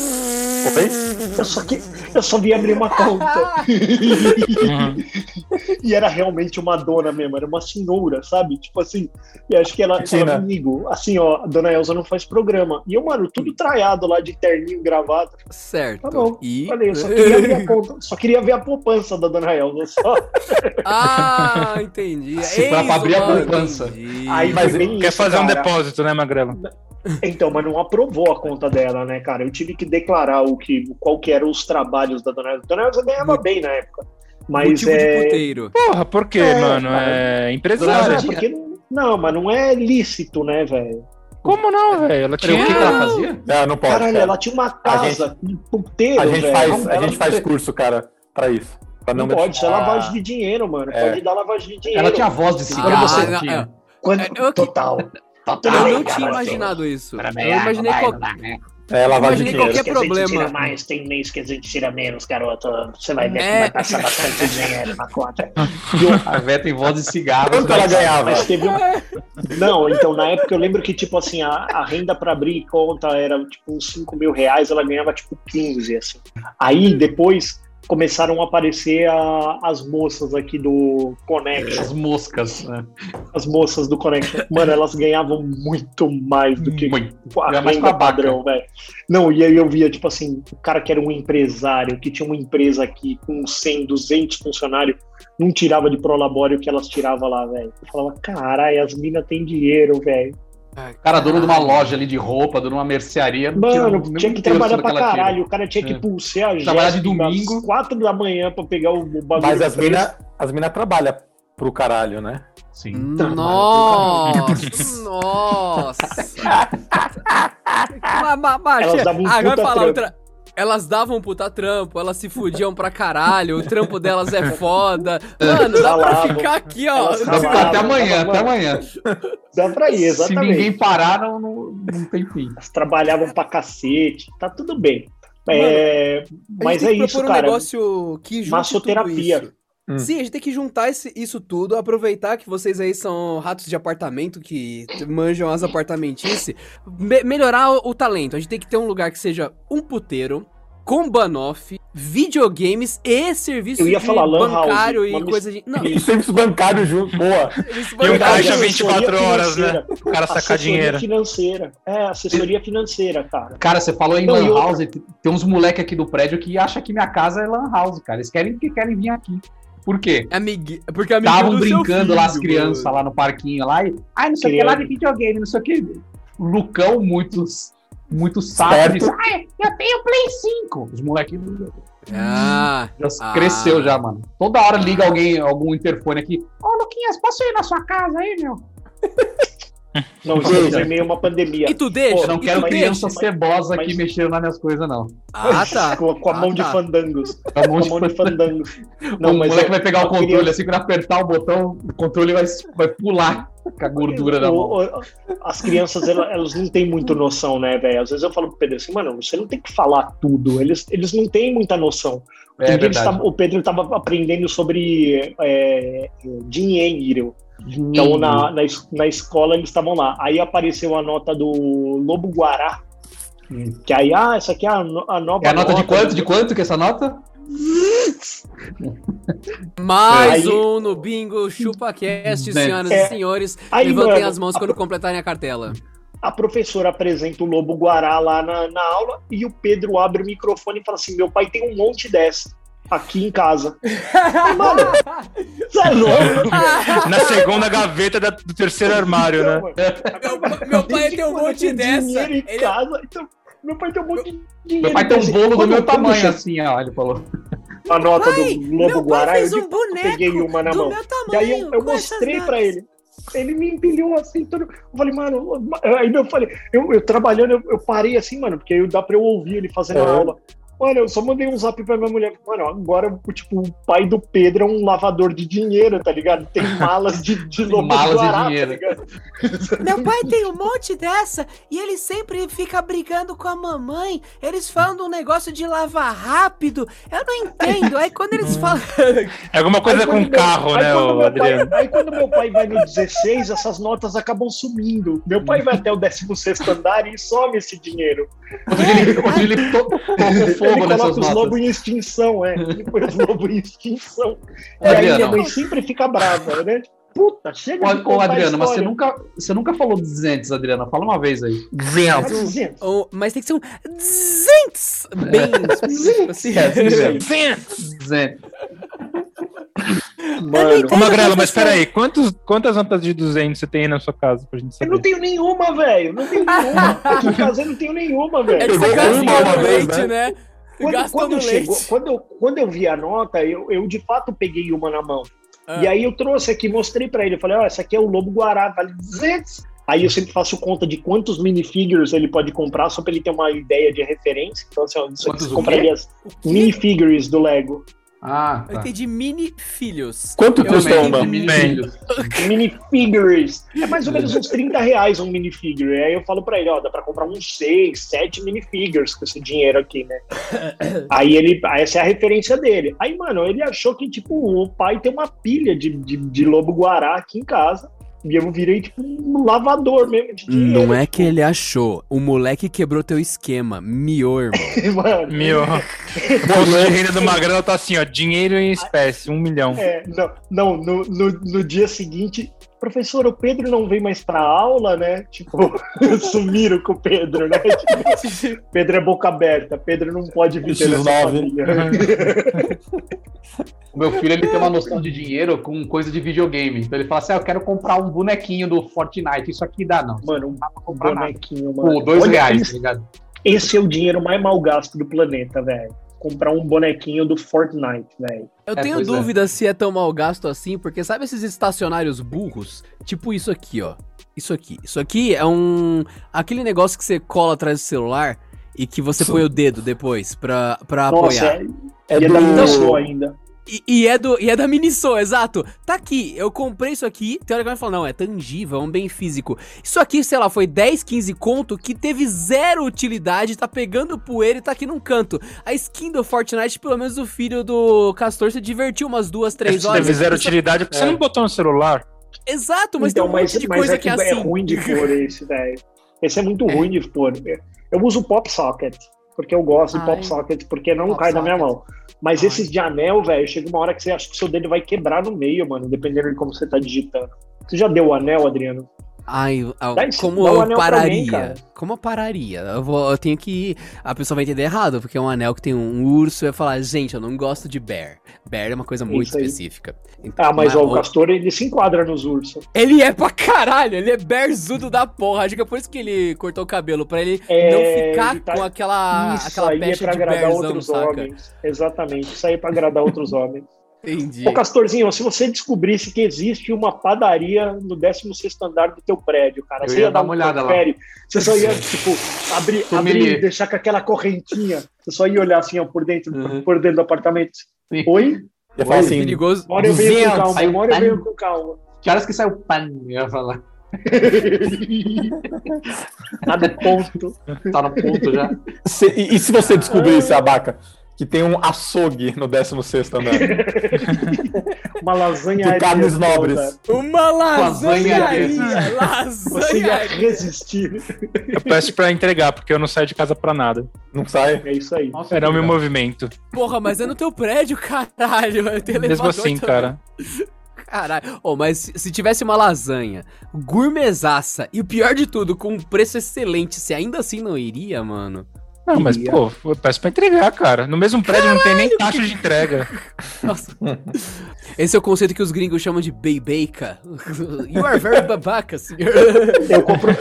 Oi? eu só, que, eu só vim abrir uma conta. Uhum. E era realmente uma dona mesmo, era uma senhora, sabe? Tipo assim, e acho que ela Sim, né? comigo, assim, ó, a dona Elza não faz programa. E eu, mano, tudo traiado lá de terninho, gravata. Certo. Tá bom. E... Falei, eu só queria ver a conta, só queria ver a poupança da dona Elza, só. Ah, entendi. Se pra Eis abrir a poupança. entendi. Aí Mas bem Quer isso, fazer um cara. depósito, né, Magrela? Então, mas não aprovou a conta dela, né, cara? Eu tive que declarar o que, qual que eram os trabalhos da dona Elza. A dona Elza ganhava bem na época. Mas Motivo de é... puteiro. Porra, por quê, É, mano? cara. É Não, empresário. é porque não, não, mas não é lícito, né, velho? Como não, velho? Ela tinha. o que, ela fazia? Não, não pode. Caralho, cara. ela tinha uma casa de puteiro, A gente faz, a gente faz não- curso, cara, pra isso. Pra Não, não, pode, isso é deixar- lavagem de dinheiro, mano. É. Pode dar lavagem de dinheiro. Ela tinha voz de Ah, cigarro. você não, tinha. é. Quando... Total. Total. Eu não tinha imaginado isso. Eu imaginei vai, qual... vai, vai. É lavagem de qualquer que a gente problema. tira mais, tem mês que a gente tira menos, garoto. Você vai ver que É. vai passar bastante dinheiro na conta. A Vé tem voz de cigarro. Quanto ela ganhava? Mas teve um... Não, então na época eu lembro que, tipo assim, a, a renda pra abrir conta era tipo uns 5 mil reais, ela ganhava tipo 15, assim. Aí depois começaram a aparecer a- as moças aqui do Connection, As moscas, né? as moças do Connection. Mano, elas ganhavam muito mais do que Muito. a renda padrão, velho. Não, e aí eu via, tipo assim, o cara que era um empresário, que tinha uma empresa aqui com 100, 200 funcionários, não tirava de prolabório o que elas tiravam lá, velho. Eu falava, caralho, as minas têm dinheiro, velho. Cara, dono de uma loja ali de roupa, dono de uma mercearia. Mano, mesmo tinha que trabalhar pra ela tira. caralho. O cara tinha que É. pulsar a Trabalhar de domingo. às quatro da manhã pra pegar o o bagulho. Mas as minas as mina trabalham pro caralho, né? Sim. Nossa! Nossa! Ma- ma- ma- Elas davam um vai puta falar trampo. outra. Elas davam um puta trampo, elas se fudiam pra caralho, o trampo delas é foda. Mano, dá pra ficar aqui, ó. Elas Dá pra ficar ralavam. até amanhã, Mano, até amanhã. Dá pra ir, Se exatamente. ninguém parar, não, não, não tem fim. Elas trabalhavam pra cacete. Tá tudo bem. É, A mas gente é tem que isso, propor um cara. negócio que junte Massoterapia. Hum. Sim, a gente tem que juntar esse- isso tudo, aproveitar que vocês aí são ratos de apartamento, que manjam as apartamentices, me- melhorar o, o talento. A gente tem que ter um lugar que seja um puteiro, com banoff, videogames e serviço Eu ia de falar lan house, bancário e coisa de... Não, E serviço bancário junto, boa. E bancário. caixa Assessoria 24 horas, né? O cara sacar Assessoria dinheiro. financeira. É, assessoria financeira, cara. Cara, você falou em Não, Lan outra- House, tem uns moleque aqui do prédio que acham que minha casa é Lan House, cara. Eles querem que querem vir aqui. Por quê? Porque amiguinho Estavam brincando lá as filho, crianças mano. lá no parquinho lá e. Ai, não sei o que lá de videogame, não sei o que. Lucão, muito, muito sábio. Eu tenho Play 5. Os moleques Ah, já Ah. cresceu já, mano. Toda hora liga alguém, algum interfone aqui. Ô, Luquinhas, posso ir na sua casa aí, meu? Não, estamos em meio uma pandemia. E tu deixa? Pô, Eu não quero criança cebosa aqui mas- mexendo nas minhas coisas, não. Ah, tá. Com, com a mão Ah, de tá. fandangos. É Com a mão de de fandangos. Não, o moleque ó, vai pegar o controle, criança- assim, quando apertar o botão, o controle vai, vai pular com a gordura na mão. As crianças, ela- elas não têm muito noção, né, velho? Às vezes eu falo pro Pedro assim, mano, você não tem que falar tudo. Eles, eles não têm muita noção. É verdade. tavam- o Pedro estava aprendendo sobre é, dinheiro. Então, na, na, es- na escola, eles estavam lá. Aí apareceu a nota do Lobo Guará. Hum. Que aí, ah, essa aqui é a, a nova É a nota de quanto? De quanto que é essa nota? Mais Aí- um no Bingo ChupaCast, Né. senhoras É. e senhores. Aí, Levantem mano, as mãos a quando completarem a cartela. a professora apresenta o Lobo Guará lá na, na aula e o Pedro abre o microfone e fala assim: Meu pai tem um monte dessa aqui em casa. Mano, você é louco? Na segunda gaveta da- do terceiro armário, né? Meu, meu pai tem um monte dessa. dinheiro em Ele- casa, então, meu pai tem um monte de dinheiro. Meu pai tem um bolo do meu tamanho, assim, ó, ele falou. A nota Pai, do Lobo Guará, fez eu, um eu boneco peguei uma na mão. E aí eu, eu mostrei pra ele. Ele me empilhou assim, todo... eu falei, mano, aí eu falei, eu, eu trabalhando, eu, eu parei assim, mano, porque aí dá pra eu ouvir ele fazendo a É. aula. Mano, eu só mandei um zap pra minha mulher, mano, agora, tipo, o pai do Pedro é um lavador de dinheiro, tá ligado? Tem malas de, de lobo Malas de dinheiro. tá? Meu pai tem um monte dessa e ele sempre fica brigando com a mamãe. Eles falam de um negócio de lavar rápido. Eu não entendo. Aí quando eles falam. É alguma coisa Aí com meu- carro, aí né, ô meu pai- Adriano? aí quando meu pai vai no 16, essas notas acabam sumindo. Meu pai vai até o 16 andar e some esse dinheiro. Dia ele, to- tocou Ele coloca os lobos em extinção, é. Ele põe os lobos em extinção. E aí minha mãe sempre fica brava, né? Puta, chega de Ô, Adriano, mas você nunca, você nunca falou 200, Adriana. Fala uma vez aí. Tá dizendo. Oh, mas tem que ser um. Zinks! Bem. assim. É, assim mesmo. 200! 200. Mano, Ô, Magrela, mas peraí, quantos, quantas notas de 200 você tem aí na sua casa pra gente eu não saber? tenho nenhuma, velho. Não tenho nenhuma. Aqui em casa eu não tenho nenhuma, É que velho. você Pegou gasta uma uma vez, leite, né? Quando, quando chegou, quando, eu, quando eu vi a nota, eu, eu de fato peguei uma na mão. Ah. E aí eu trouxe aqui, mostrei pra ele. Eu falei, ó, essa aqui é o Lobo Guará, vale 200. Aí eu sempre faço conta de quantos minifigures ele pode comprar, só pra ele ter uma ideia de referência. Então, assim, ó, Quantos você compraria as minifigures do Lego. Ah, Eu tá. entendi mini filhos. Quanto Eu custa uma? Mini filhos. Minifigures. É mais ou menos uns 30 reais um minifigure. Aí eu falo pra ele, ó, dá pra comprar uns 6, 7 minifigures com esse dinheiro aqui, né? Aí ele, essa é a referência dele. Aí, mano, ele achou que, tipo, o pai tem uma pilha de, de, de lobo guará aqui em casa. E eu virei, tipo, um lavador mesmo de dinheiro. Não é que ele achou. O moleque quebrou teu esquema. Miou, irmão. Mano, o de renda do Magrela tá assim, ó, dinheiro em espécie, um milhão. é, não, não no, no, no dia seguinte, professor, o Pedro não vem mais pra aula, né? Tipo, sumiram com o Pedro, né? Tipo, Pedro é boca aberta, Pedro não pode X9. família. O meu filho ele tem uma noção de dinheiro com coisa de videogame. Então ele fala assim: ah, eu quero comprar um bonequinho do Fortnite. Isso aqui dá, não. Mano, Não dá pra um comprar nada. bonequinho, mano. Pô, dois Olha, reais, esse- tá ligado? Esse é o dinheiro mais mal gasto do planeta, velho. Comprar um bonequinho do Fortnite, velho. Eu É, tenho é. dúvida se é tão mal gasto assim, porque sabe esses estacionários burros? Tipo isso aqui, ó. Isso aqui. Isso aqui é um. aquele negócio que você cola atrás do celular e que você põe o dedo depois pra, pra Nossa, apoiar. é, É e é ainda. E, e é do, e é da Miniso, exato. Tá aqui, eu comprei isso aqui. Teoricamente fala, não, é tangível, é um bem físico. Isso aqui, sei lá, foi 10, 15 conto que teve zero utilidade, tá pegando poeira e tá aqui num canto. A skin do Fortnite, pelo menos o filho do Castor se divertiu umas duas, três horas. teve zero utilidade, porque você não botou no celular. Exato, mas então, tem um mas, monte de mas coisa é que que é é assim. ruim de pôr esse, velho. Esse é muito ruim de pôr. Eu uso Pop Socket, porque eu gosto de. Pop Socket, porque não Pop cai na minha Socket. mão. Mas Ai. esses de anel, velho, chega uma hora que você acha que seu dedo vai quebrar no meio, mano, dependendo de como você tá digitando. Você já deu o anel, Adriano? Ai, ah, como um eu pararia? mim, como eu pararia? Eu, vou, eu tenho que. A pessoa vai entender errado, porque é um anel que tem um urso. Eu ia falar, gente, eu não gosto de bear. Bear é uma coisa muito específica. Então, Ah, mas ó, o Castor, ele se enquadra nos ursos. Ele é pra caralho, ele é bearzudo da porra. Acho que é por isso que ele cortou o cabelo, pra ele É, não ficar ele tá- com aquela, Isso aquela aí é pecha pra de agradar bearzão, outros saca? homens. Exatamente, isso aí é pra agradar outros homens. Entendi. Ô, Castorzinho, se você descobrisse que existe uma padaria no 16 andar do teu prédio, cara, Eu você ia ia dar uma um olhada lá. confere, Você só ia, tipo, abrir, abrir deixar com aquela correntinha. Você só ia olhar assim, ó, por dentro, Uhum. por dentro do apartamento. Sim. Oi? Eu falo assim, Perigoso. Uma hora eu venho com 200, calma, aí hora eu venho com calma. Que horas que saiu o pan? Eu ia falar. Tá no ponto. Tá no ponto já. se- e, e se você descobrisse, Abaca, que tem um açougue no 16 andar? Uma lasanha De carnes nobres. Uma ia Lasanharia. resistir. Eu peço pra entregar, porque eu não saio de casa pra nada. Não sai? É isso aí. Nossa, Era o meu movimento. Porra, mas é no teu prédio, caralho. Tem Mesmo assim, também. cara. Caralho. Oh, mas se- se tivesse uma lasanha gourmetaça e o pior de tudo, com um preço excelente, você ainda assim não iria, mano? Não, mas, pô, eu peço pra entregar, cara. No mesmo prédio não tem nem taxa de entrega. Nossa. Esse é o conceito que os gringos chamam de beibeca. You are very babaca, senhor. Eu compro,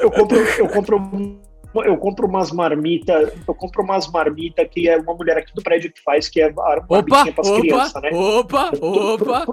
eu compro, eu compro, eu compro umas marmitas, eu compro umas marmitas que é uma mulher aqui do prédio que faz, que é a Opa, marmitinha pras opa, crianças, né? opa, opa.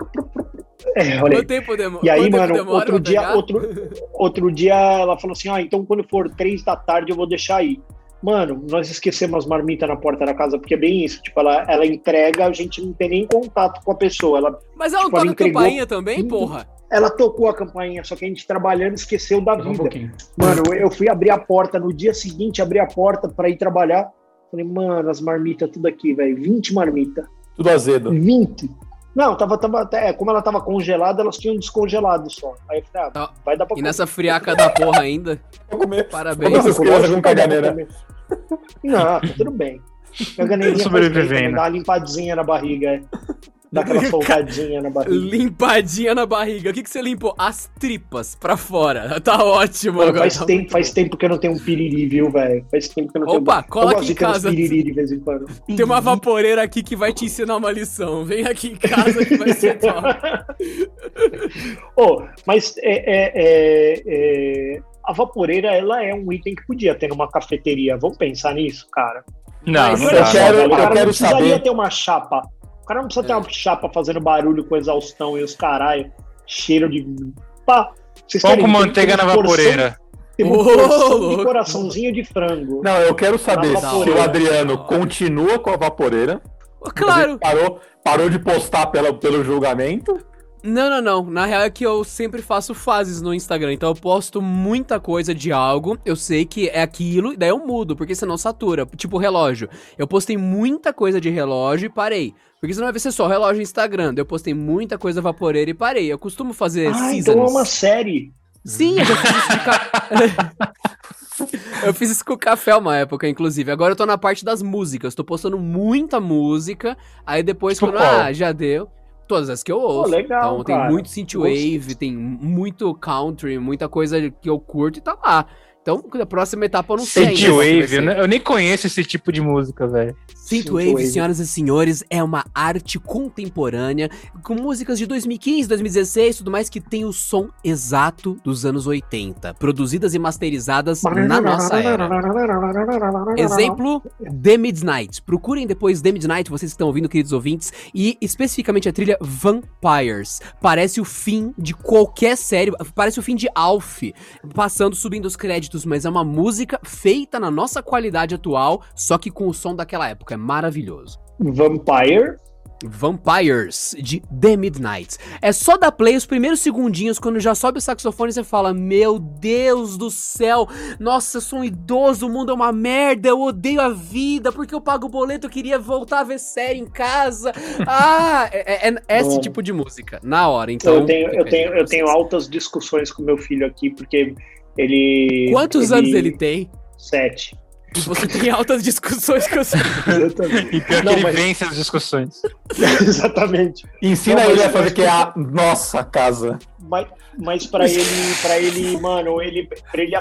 É, olha aí. Tempo demora? E aí, mano, demora outro dia, pegar? outro, outro dia ela falou assim: ah, então quando for três da tarde eu vou deixar aí. Mano, nós esquecemos as marmitas na porta da casa, porque é bem isso. Tipo, ela, ela entrega, a gente não tem nem contato com a pessoa. Ela, Mas ela não tipo, ela toca entregou- campainha também, porra? ela tocou a campainha, só que a gente trabalhando esqueceu da um vida. pouquinho. Mano, eu fui abrir a porta no dia seguinte, abri a porta pra ir trabalhar. Falei, mano, as marmitas tudo aqui, velho. 20 marmitas. Tudo azedo. 20. Não, tava, tava até, como ela tava congelada, elas tinham descongelado só. Aí eu falei, ah, Tá. vai dar pra E nessa friaca da porra ainda. Vou comer. Parabéns. Crianças com caganeira. Não, tá tudo bem. Faz bem Sobrevivendo. dá uma limpadinha na barriga, é. Dá aquela soltadinha na barriga. Limpadinha na barriga. O que, que você limpou? As tripas pra fora. Tá ótimo Mano, agora. faz, tá tempo, faz tempo que eu não tenho um piriri, viu, velho? Faz tempo que eu não tenho. Opa, cola eu aqui em casa. piriri de vez em quando. Tem uma vaporeira aqui que vai te ensinar uma lição. Vem aqui em casa que vai ser top. Ô, mas é, é- é- é, a vaporeira, ela é um item que podia ter numa cafeteria. Vamos pensar nisso, cara. Não, não eu quero- o eu cara não quero precisaria saber- ter uma chapa. O cara não precisa ter É. uma chapa fazendo barulho com exaustão e os caralho, cheiro de. Pá, vocês Pão com manteiga na vaporeira. Porção de coraçãozinho de frango. Não, eu quero saber se o Adriano continua com a vaporeira. Claro. Parou, parou de postar pela, pelo julgamento. Não, não, não. Na real é que eu sempre faço fases no Instagram. Então eu posto muita coisa de algo. Eu sei que é aquilo, e daí eu mudo, porque senão satura. Tipo relógio. Eu postei muita coisa de relógio e parei. Porque senão vai ser só relógio Instagram. Eu postei muita coisa vaporeira e parei. Eu costumo fazer Ah, seasons. então é uma série. Sim, eu já fiz isso de ca... Eu fiz isso com o café uma época, inclusive. Agora eu tô na parte das músicas. Tô postando muita música. Aí depois, Tipo quando. qual? Ah, já deu. Todas as que eu ouço. legal, então tem cara. muito synthwave, tem muito country, muita coisa que eu curto e tá lá. Então, a próxima etapa eu não sei. Synthwave, eu, ne- eu nem conheço esse tipo de música, velho. Synthwave, senhoras e senhores, é uma arte contemporânea com músicas de 2015, 2016, tudo mais que tem o som exato dos anos 80, produzidas e masterizadas na nossa era. Exemplo, The Midnight. Procurem depois The Midnight, vocês que estão ouvindo, queridos ouvintes, e especificamente a trilha Vampires. Parece o fim de qualquer série, parece o fim de Alf, passando, subindo os créditos, mas é uma música feita na nossa qualidade atual, só que com o som daquela época. É maravilhoso. Vampire. Vampires, de The Midnight. É só dar play os primeiros segundinhos, quando já sobe o saxofone, você fala: Meu Deus do céu, nossa, eu sou um idoso, o mundo é uma merda, eu odeio a vida, porque eu pago o boleto, eu queria voltar a ver série em casa. Ah, é, é- é esse tipo de música, na hora, então. eu tenho, eu tenho, eu tenho altas discussões com meu filho aqui, porque ele. Quantos anos ele tem? Sete. E você tem altas discussões com você. Exatamente. E pior Não, que ele mas- vence as discussões. Exatamente. Ensina Não, ele a fazer que é a nossa casa. Mas, mas para ele, para ele, mano, ele, pra ele,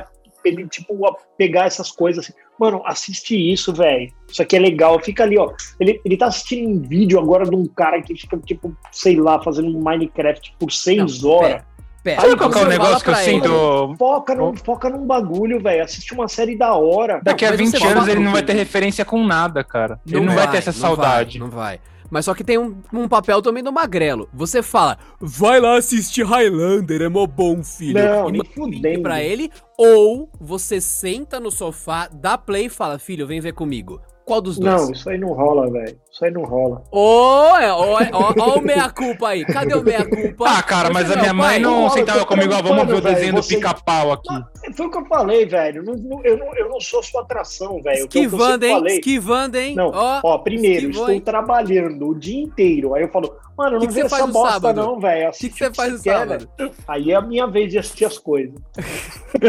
ele tipo pegar essas coisas assim, mano, assiste isso, velho. Isso aqui é legal. Fica ali, ó. Ele, ele tá assistindo um vídeo agora de um cara que fica tipo, sei lá, fazendo Minecraft por seis Não, horas. Pera, Sabe qual é o negócio que eu sinto? Foca num, foca num bagulho, velho. Assiste uma série da hora. Daqui a mas 20 você anos ele não vai ter referência com nada, cara. Ele não vai ter essa não saudade. vai, não vai. Mas só que tem um, um papel também do magrelo. Você fala, vai lá assistir Highlander, é mó bom, filho. Não, e nem pra ele. Ou você senta no sofá, dá play e fala, filho, vem ver comigo. Qual dos dois? Não, isso aí não rola, velho. Isso aí não rola. Ô, é, ó, ó, ó o meia-culpa aí. Cadê o meia-culpa? Ah, cara, mas a minha mãe pai? não olha, sentava eu comigo, ó, vamos ver o desenho do pica-pau aqui. Foi o que eu falei, velho. Não- não- eu, não, eu não sou sua atração, velho. Eu- eu Esquivando, hein? falei. Esquivando, hein? Não, Ó, ó, primeiro, esquivou, estou hein? trabalhando o dia inteiro. Aí eu falo, mano, não que faz essa bosta sábado? não, velho. O que, que você faz no quer, sábado? velho. Aí é a minha vez de assistir as coisas.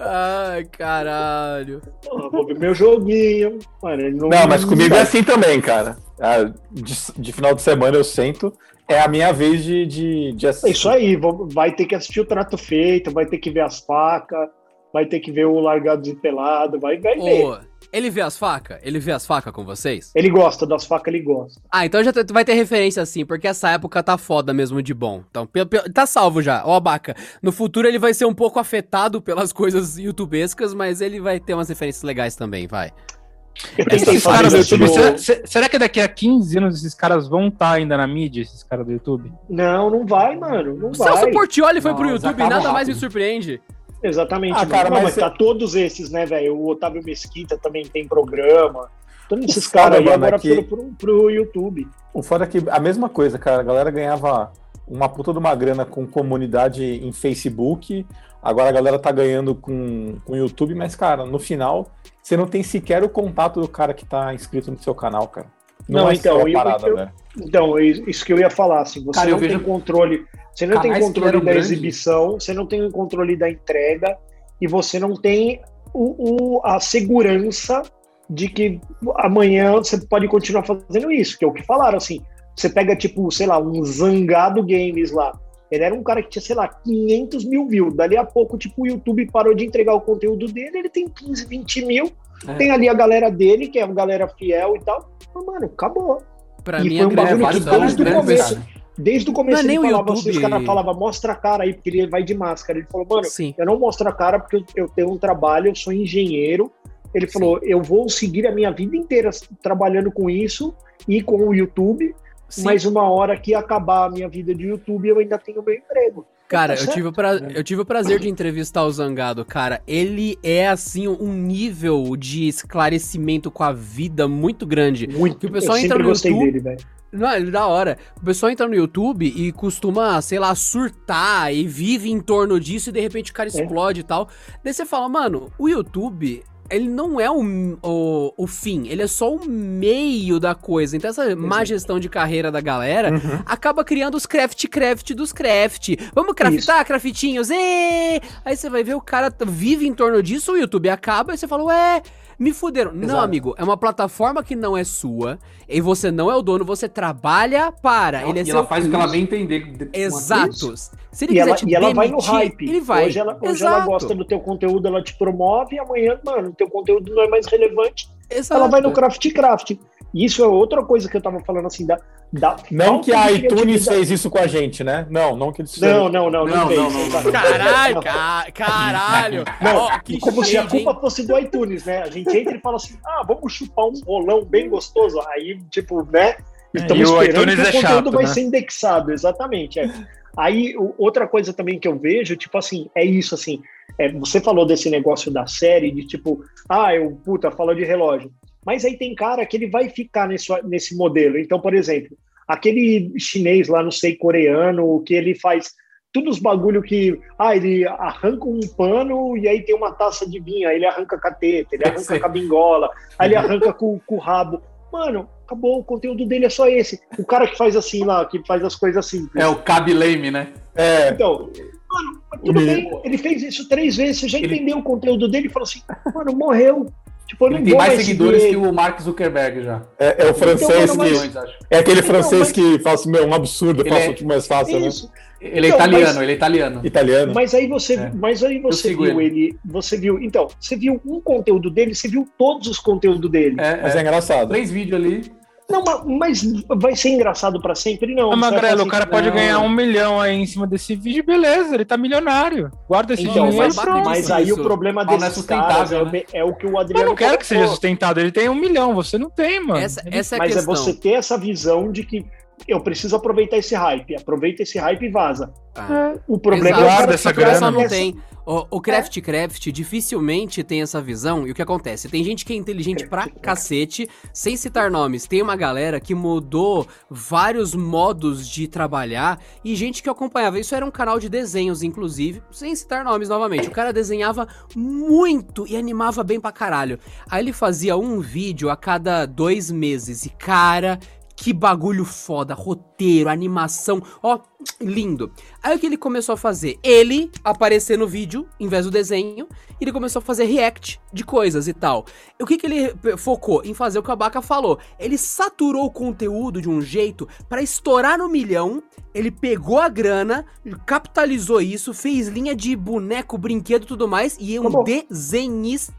Ai, caralho. Pô, vou ver meu joguinho. Mano, ele não, Não, mas comigo é assim também, cara. Ah, De, de final de semana eu sento, é a minha vez de, de, de É assistir. isso aí, vai ter que assistir o trato feito, vai ter que ver as facas, vai ter que ver o largado e pelado, vai, vai ver. Ô, ele vê as facas? Ele vê as facas com vocês? Ele gosta das facas, ele gosta. Ah, então já vai ter referência assim, porque essa época tá foda mesmo de bom. Então, tá salvo já. Ó, Abaca. No futuro ele vai ser um pouco afetado pelas coisas youtubescas, mas ele vai ter umas referências legais também, vai. Esses caras do YouTube, será, se- será que daqui a 15 anos esses caras vão estar ainda na mídia, esses caras do YouTube? Não, não vai, mano. Não O Celso vai. Portioli foi pro Não, eles YouTube e nada mais me rápido. surpreende. Exatamente. Ah, cara, não, mas mas tá todos esses, né, velho? O Otávio Mesquita também tem programa. Todos esses caras aí agora é que- foram pro, pro YouTube. O foda é que a mesma coisa, cara. A galera ganhava uma puta de uma grana com comunidade em Facebook. Agora a galera tá ganhando com, com YouTube, mas, cara, no final, você não tem sequer o contato do cara que tá inscrito no seu canal, cara. Não, é então, eu- parada, eu-. Então, é isso que eu ia falar, assim, você Cara, eu não tem vejo controle, você não tem canais que controle da grandes. exibição, você não tem o controle da entrega e você não tem o, o- a segurança de que amanhã você pode continuar fazendo isso, que é o que falaram, assim, você pega, tipo, sei lá, um Zangado Games lá, ele era um cara que tinha, sei lá, 500 mil views, dali a pouco, tipo, o YouTube parou de entregar o conteúdo dele, ele tem 15, 20 mil, É. tem ali a galera dele, que é a galera fiel e tal, mas, mano, acabou. Pra E mim, foi um bagulho que desde o começo, desde o Não começo é nem ele falava YouTube. assim, os caras falavam, mostra a cara aí, porque ele vai de máscara. Ele falou, mano, Sim. eu não mostro a cara porque eu, eu tenho um trabalho, eu sou engenheiro. Ele falou, eu vou seguir a minha vida inteira trabalhando com isso e com o YouTube, Sim. mas uma hora que acabar a minha vida de YouTube, eu ainda tenho meu emprego. Cara, Tá eu tive, o pra... eu tive o prazer de entrevistar o Zangado, cara. Ele é, assim, um nível de esclarecimento com a vida muito grande. Muito. Que o pessoal eu entra no gostei YouTube- dele, velho. Não, ele é da hora. O pessoal entra no YouTube e costuma, sei lá, surtar e vive em torno disso e de repente o cara explode e tal. Daí você fala, mano, o YouTube, ele não é o, o, o fim, ele é só o meio da coisa. Então essa má gestão de carreira da galera Uhum. acaba criando os craft craft dos craft. Vamos craftar, craftinhos? Ê! Aí você vai ver o cara vive em torno disso, o YouTube acaba e você fala, ué, me fuderam. Não, Exato. amigo, é uma plataforma que não é sua e você não é o dono, você trabalha para. Ele é e seu ela faz o que ela bem entender. Exato. Se ele E quiser ela, te e ela vai no hype. ele vai. Hoje, ela, hoje ela gosta do teu conteúdo, ela te promove, e amanhã, mano, o teu conteúdo não é mais relevante, Exato. ela vai no craft craft. E isso é outra coisa que eu tava falando assim da. da Não que a iTunes fez isso com a gente, né? Não, não que eles Não, não, não, não, Não, fez, não, não, exato. Caralho, ca- caralho. Não, como se a culpa fosse do iTunes, né? A gente entra e fala assim, ah, vamos chupar um rolão bem gostoso. Aí, tipo, né? Estamos E o esperando iTunes que é o conteúdo chato, vai né? ser indexado, exatamente. é. Aí, o- outra coisa também que eu vejo, tipo assim, é isso, assim, é, você falou desse negócio da série, de tipo, ah, eu, puta, fala de relógio. Mas aí tem cara que ele vai ficar nesse, nesse modelo. Então, por exemplo, aquele chinês lá, não sei, coreano, que ele faz todos os bagulho que, ah, ele arranca um pano e aí tem uma taça de vinho, aí ele arranca com a teta, ele arranca a bingola, aí ele arranca com, com o rabo. Mano, acabou, o conteúdo dele é só esse. O cara que faz assim lá, que faz as coisas simples. É o Cabe Lame, né? É, Então, mano, tudo Ele- bem, ele fez isso três vezes, você já Ele- entendeu o conteúdo dele e falou assim, mano, morreu. Tipo, eu não Ele tem mais seguidores ele. que o Mark Zuckerberg já. é, é o francês Então, que. Milhões. É aquele Então, francês mas- que fala assim, meu, um absurdo, eu Ele faço é- muito mais fácil, né? Ele é Então, italiano, mas- ele é italiano. Italiano. Mas aí você, É. mas aí você viu ele. você viu, então, você viu um conteúdo dele, você viu todos os conteúdos dele. É, Mas é é. engraçado. Três vídeos ali. Não, ma- mas vai ser engraçado pra sempre? Não. Ah, Magrelo, o cara pode não. ganhar um milhão aí em cima desse vídeo, beleza, ele tá milionário. Guarda esse Então, dinheiro. mas, bater mas aí o problema não é sustentável, é, o- né? é o que o Eu Adriano não quero que seja colocou. sustentado, ele tem um milhão, você não tem, mano. Essa, essa é a Mas é questão. você ter essa visão de que eu preciso aproveitar esse hype. Aproveita esse hype e vaza. Ah. O problema Exato. é o cara essa que grana. Só não tem. O, o Craft Craft dificilmente tem essa visão. E o que acontece? Tem gente que é inteligente pra cacete, sem citar nomes. Tem uma galera que mudou vários modos de trabalhar e gente que acompanhava. Isso era um canal de desenhos, inclusive, sem citar nomes novamente. O cara desenhava muito e animava bem pra caralho. Aí ele fazia um vídeo a cada dois meses. E cara. Que bagulho foda, roteiro, animação, ó, lindo. Aí o que ele começou a fazer? Ele aparecer no vídeo, em vez do desenho, e ele começou a fazer react de coisas e tal. O que, que ele focou? Em fazer o que a Baca falou. Ele saturou o conteúdo de um jeito pra estourar no milhão. Ele pegou a grana, capitalizou isso, fez linha de boneco, brinquedo e tudo mais, e é um Acabou. desenhista.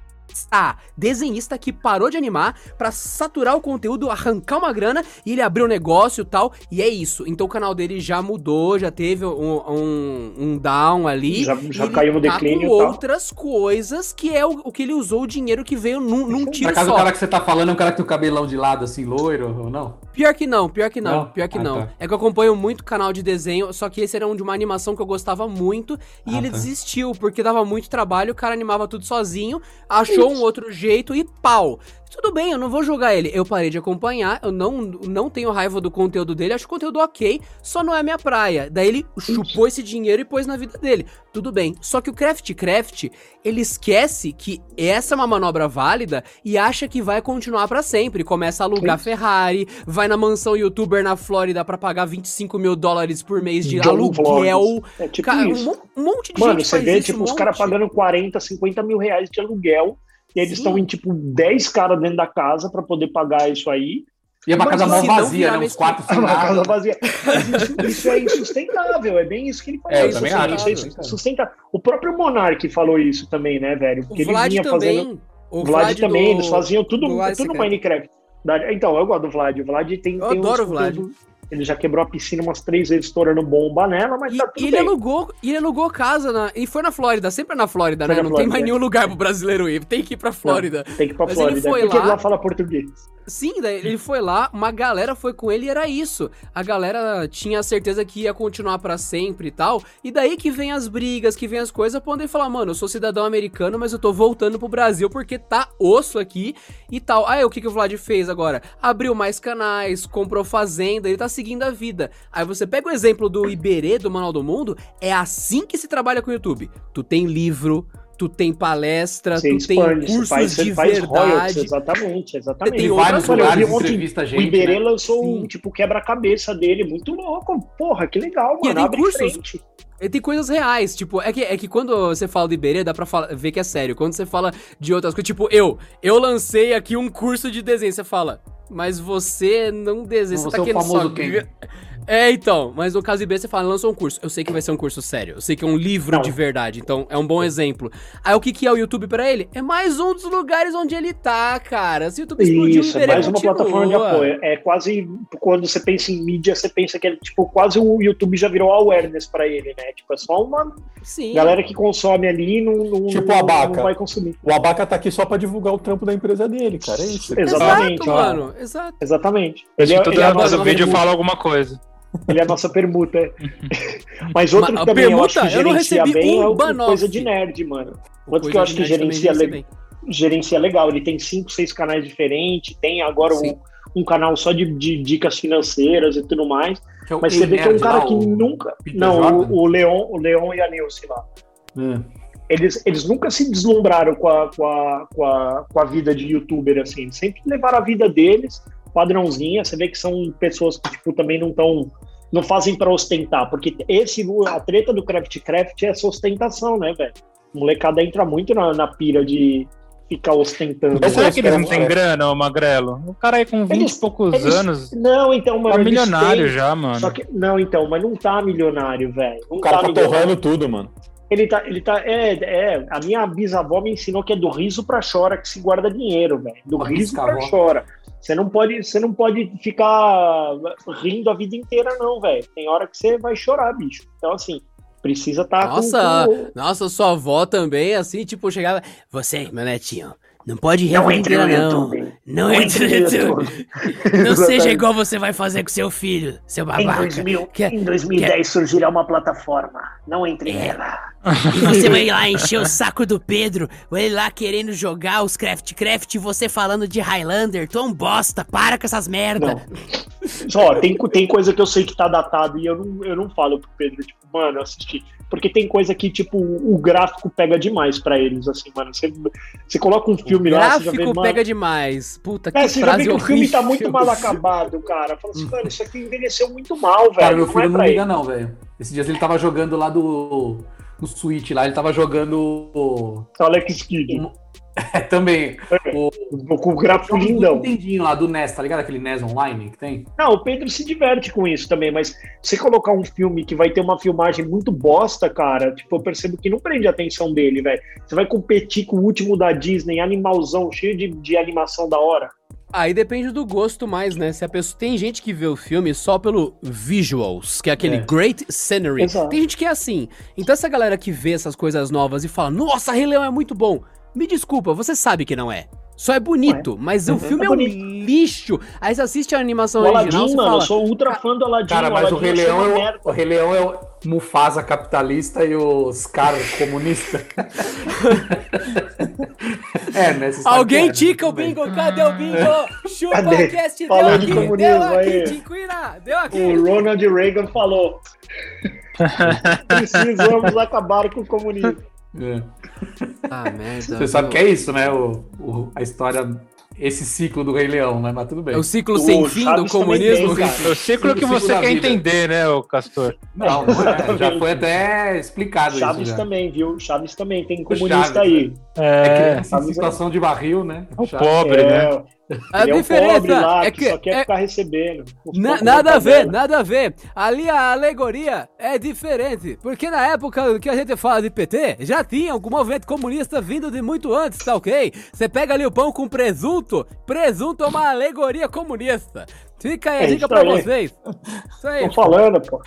Desenhista que parou de animar pra saturar o conteúdo, arrancar uma grana e ele abriu um negócio e tal. E é isso. Então o canal dele já mudou, já teve um, um, um down ali. Já- já caiu no tá declínio com e tal. outras coisas que é o, o que ele usou o dinheiro que veio num, num Por tiro acaso só. o cara que você tá falando é um cara que tem o cabelão de lado, assim, loiro ou não? Pior que não, pior que não, Não? pior que Ah, não. tá. É que eu acompanho muito canal de desenho, só que esse era um de uma animação que eu gostava muito e Ah, ele tá. desistiu porque dava muito trabalho, o cara animava tudo sozinho, achou um outro jeito e pau. Tudo bem, eu não vou julgar ele. Eu parei de acompanhar, eu não, não tenho raiva do conteúdo dele, acho o conteúdo ok, só não é minha praia. Daí ele chupou esse dinheiro e pôs na vida dele. Tudo bem. Só que o Craft Craft, ele esquece que essa é uma manobra válida e acha que vai continuar pra sempre. Começa a alugar Ferrari, vai na mansão youtuber na Flórida pra pagar 25 mil dólares por mês de John aluguel. É tipo Cara, um, um monte de Mano, gente você faz vê, tipo, um os caras pagando 40, 50 mil reais de aluguel. E eles estão em, tipo, 10 caras dentro da casa pra poder pagar isso aí. E é uma Mas casa mó vazia, né? Uns quatro É sem uma casa vazia. Mas isso, isso é insustentável, é bem isso que ele falou. É, eu Isso também é acho. insustentável. O próprio Monark falou isso também, né, velho? O Porque ele Vlad vinha também. fazendo. O O Vlad, também, do- eles faziam tudo, do Vlad tudo no. Minecraft. Então, eu gosto do Vlad. O Vlad tem. Eu tem uns adoro o Vlad. Ele já quebrou a piscina umas três vezes estourando bomba nela, mas E, tá tudo ele bem. alugou, ele alugou casa na, e foi na Flórida, sempre é na Flórida, Foi né? na Não tem Flórida, mais é. nenhum lugar pro brasileiro ir, tem que ir pra Flórida. Tem que ir pra Mas ele Flórida. foi porque lá- lá fala português. Sim, daí ele foi lá, uma galera foi com ele e era isso. A galera tinha certeza que ia continuar pra sempre e tal. E daí que vem as brigas, que vem as coisas, podem falar, mano, eu sou cidadão americano, mas eu tô voltando pro Brasil porque tá osso aqui e tal. Aí o que, que o Vlad fez agora? Abriu mais canais, comprou fazenda, ele tá seguindo a vida. Aí você pega o exemplo do Iberê, do Manual do Mundo, é assim que se trabalha com o YouTube. Tu tem livro, tu tem palestra, Você tu tem expande, você cursos faz, de faz royalties, verdade. exatamente, exatamente. Tem vi lugares, ontem entrevista a O gente, Iberê né? lançou Sim. um tipo quebra-cabeça dele, muito louco. Porra, que legal, E mano. tem Abre cursos. frente. Ele tem coisas reais, tipo, é que, é que quando você fala do Iberê, dá pra fala- ver que é sério. Quando você fala de outras coisas, tipo, eu, eu lancei aqui um curso de desenho, você fala, mas você não desenha, você Você tá é querendo só... quem? É, então, mas no caso Iberê, você fala, lançou um curso. Eu sei que vai ser um curso sério, eu sei que é um livro Não. de verdade, então é um bom exemplo. Aí o que, que é o YouTube pra ele? É mais um dos lugares onde ele tá, cara. Se o YouTube explodiu, o Isso, é mais uma continua. plataforma de apoio. É quase, quando você pensa em mídia, você pensa que é tipo, quase o YouTube já virou awareness pra ele, né? Tipo, é só uma Sim. galera que consome ali e não, não, Tipo não, a Abaca. não vai consumir. O Abaca tá aqui só pra divulgar o trampo da empresa dele, cara. É isso. Exatamente, Exato, ó. mano, exato. Exatamente. Ele é, que ele nossa nosso vídeo permuta. fala alguma coisa. Ele é a nossa permuta. Mas outro Ma- que também eu acho permuta, que gerencia bem um é o banoff. coisa de nerd, mano. Outro que eu acho que gerencia, le- gerencia legal. Ele tem cinco, seis canais diferentes, tem agora um, um canal só de, de dicas financeiras e tudo mais. É Mas você vê que é um cara lá, que nunca. Peter Não, Jordan? o, o Leon, o Leon e a Nilce lá. É. Eles, eles nunca se deslumbraram com a, com, a, com, a, com a vida de youtuber, assim. Eles sempre levaram a vida deles, padrãozinha. Você vê que são pessoas que, tipo, também não estão. Não fazem pra ostentar, porque esse, a treta do Craft Craft é essa ostentação, né, velho? Molecada entra muito na, na pira de ficar ostentando. Mas será que eles não É. têm grana, ô Magrelo? O cara aí com 20 Eles- e poucos Eles- anos Não, então, mano. tá milionário têm- já, mano. Só que, não, então, mas não tá milionário, velho. O cara tá milionário. torrando tudo, mano. Ele tá, ele tá, é, é, a minha bisavó me ensinou que é do riso pra chora que se guarda dinheiro, velho. Do A riso pra bisavó. chora. Você não pode, você não pode ficar rindo a vida inteira não, velho. Tem hora que você vai chorar, bicho. Então assim, precisa estar Nossa, com, com... nossa, sua avó também, assim, tipo, chegava. Você, meu netinho, não pode Não entre no não. YouTube. Não Não entre no YouTube. Não seja igual você vai fazer com seu filho, seu Em, babaca. 2000, Quer- em 2010 surgirá uma plataforma. Não entre É. nela. E você vai lá encher o saco do Pedro, vai lá querendo jogar os Craft Craft e você falando de Highlander. Tu é um bosta, para com essas merda. Só, tem, tem coisa que eu sei que tá datado e eu não, eu não falo pro Pedro, tipo, mano, assisti. Porque tem coisa que, tipo, o gráfico pega demais pra eles, assim, mano. Você, você coloca um filme o lá, você já gráfico vê, pega mano. demais. Puta que É, você já frase vê que o filme tá muito mal acabado, cara. Fala assim, mano, isso aqui envelheceu muito mal, velho. Cara, meu não filho é não liga ele. não, velho. Esses dias ele tava jogando lá do... No Switch lá, ele tava jogando... o- Alex Kidd. É, também. O... Com o gráfico do lindão. Nintendinho lá, do NES, tá ligado? Aquele NES Online que tem? Não, o Pedro se diverte com isso também, mas você colocar um filme que vai ter uma filmagem muito bosta, cara, tipo, eu percebo que não prende a atenção dele, velho. Você vai competir com o último da Disney, animalzão, cheio de, de animação da hora. Aí depende do gosto mais, né? Se a pessoa tem gente que vê o filme só pelo visuals, que é aquele É. great scenery. Exato. Tem gente que é assim. Então essa galera que vê essas coisas novas e fala: "Nossa, Rei Leão é muito bom". Me desculpa, você sabe que não é. Só é bonito, mas o Uhum. filme É é, um lixo. Aí você assiste a animação O original, Aladdin, mano, fala, eu sou ultra fã do Aladdin. Cara, mas o Aladdin Rei, achei Leão é o, o Rei Leão é o Mufasa capitalista e os caras comunistas. é, né? Alguém é, né? tica o bingo, cadê o bingo? Chupa Cadê? cast, deu Falou de aqui, comunismo deu aqui. Tinquina, deu aqui. O Ronald Reagan falou. Precisamos acabar com o comunismo. É. Ah, merda. Você sabe que é isso, né? O, o- a história, esse ciclo do Rei Leão, né? Mas tudo bem. É o ciclo O sem fim do Chaves comunismo? tem, cara. É o ciclo que Ciclo você quer vida. entender, né, ô Castor? Não, não é. já foi até explicado Chaves isso. Já. também, viu? Chaves também tem O comunista Chaves, aí. É É, criança em situação de barril, né? o Chaves. pobre, né? É, A ele é o diferença pobre lá é que, que só quer é- ficar recebendo. Na- nada da a ver, nada a ver. Ali a alegoria é diferente. Porque na época que a gente fala de PT, já tinha algum movimento comunista vindo de muito antes, tá ok? Você pega ali o pão com presunto, presunto é uma alegoria comunista. Fica aí a É dica pra aí. vocês. Isso aí. Tô falando, pô.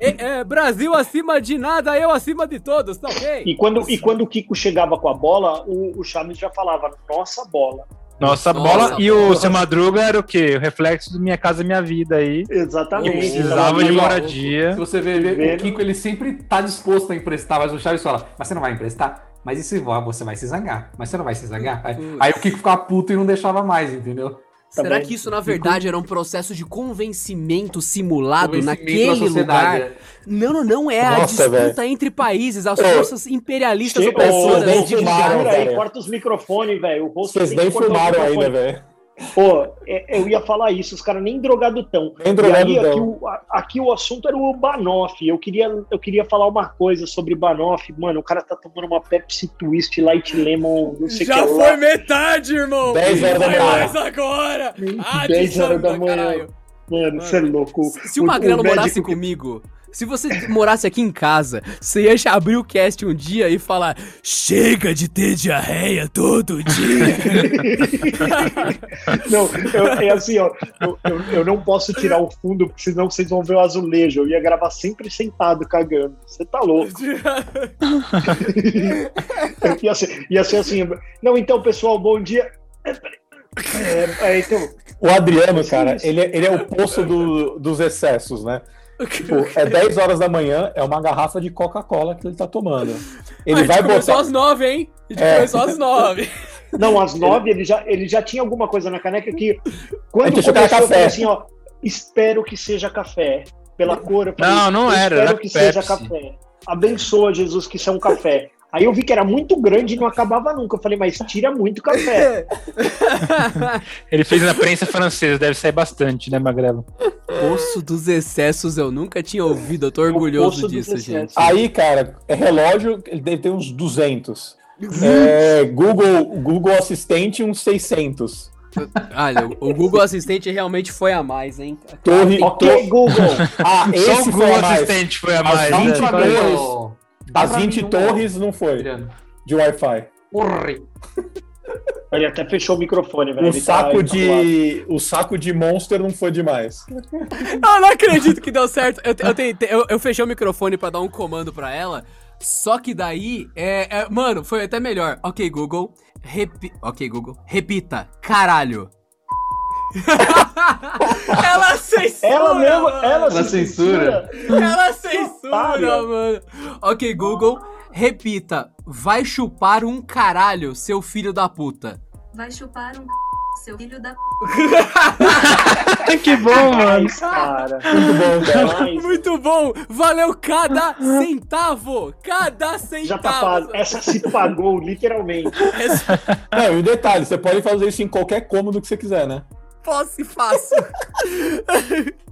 É, é, Brasil acima de nada, eu acima de todos, tá ok? E quando, e quando o Kiko chegava com a bola, o, o Chaves já falava, nossa bola. Nossa, Nossa, bola. E o seu Madruga era o quê? O reflexo do Minha Casa Minha Vida aí. Exatamente. Precisava de moradia. Se você ver, o Kiko, ele sempre tá disposto a emprestar, mas o Chaves fala, mas você não vai emprestar? Mas e se você vai se zangar? Mas você não vai se zangar? Aí, aí o Kiko ficava puto e não deixava mais, entendeu? Será Também. que isso na verdade era um processo de convencimento simulado Convencimento naquele lugar? Não, não, não é a Nossa, disputa entre países, as forças imperialistas opressoras. Ô, nem aí, velho. corta os microfones, velho. Vocês nem microfone. ainda, velho. Pô, é- eu ia falar isso, os caras nem drogado tão. Nem E drogado aí, aqui o, a- aqui o assunto era o Banoff. Eu queria, eu queria falar uma coisa sobre Banoff. Mano, o cara tá tomando uma Pepsi Twist Light Lemon, não sei o que Já lá. foi metade, irmão! 10 horas da manhã. mais agora! Ah, 10 de horas da manhã. Mano, você é louco. Se o Magrelo morasse comigo, se você morasse aqui em casa, você ia abrir o cast um dia e falar: Chega de ter diarreia todo dia! Não, eu- é assim, ó. Eu, eu, eu não posso tirar o fundo, porque senão vocês vão ver o azulejo. Eu ia gravar sempre sentado, cagando. Você tá louco. ia, ser, ia ser assim. Não, então, pessoal, bom dia. É, é, então, O Adriano, Sim, cara, ele, é- ele é o poço do- dos excessos, né? Tipo, é 10 horas da manhã, é uma garrafa de Coca-Cola que ele tá tomando. Ele a gente vai começou botar. às nove, hein? A gente É. começou às nove. não, às nove ele já, ele já tinha alguma coisa na caneca que. Quando começou, eu falei café. assim, ó. Espero que seja café. Pela cor, eu falei, Não, não era, Espero era que seja Pepsi. café. Abençoa, Jesus, que isso é um café. Aí eu vi que era muito grande e não acabava nunca. Eu falei, mas tira muito café. Ele fez na prensa francesa, deve sair bastante, né, Magrelo? Poço dos excessos eu nunca tinha ouvido, eu tô orgulhoso disso, gente. Aí, cara, é relógio, ele deve ter uns 200. É, Google, Google Assistente, uns 600. Olha, o Google Assistente realmente foi a mais, hein? Torre, ok, Google. Ah, Só esse o foi Google a mais. Assistente foi a mais. vinte né? Pra 20 mim, um torres não foi Adriano. de Wi-Fi. Porra. Ele até fechou o microfone, velho. O Ele tá- saco tá de. O saco de Monster não foi demais. Eu não acredito que deu certo. Eu, eu, tentei- eu- eu fechei o microfone pra dar um comando pra ela. Só que daí, é, é- mano, foi até melhor. Ok, Google. Repi ok, Google. Repita. Caralho. ela censura. Ela mesmo, ela, Ela se censura. Ela censura, mano. Ok, Google. Repita. Vai chupar um caralho, seu filho da puta. Vai chupar um c... seu filho da que bom, mano. Cara. Muito bom, Muito bom! Valeu cada centavo! Cada centavo! já tá pago. Essa se pagou, literalmente. Essa Não, e um detalhe, você pode fazer isso em qualquer cômodo que você quiser, né? Posse fácil.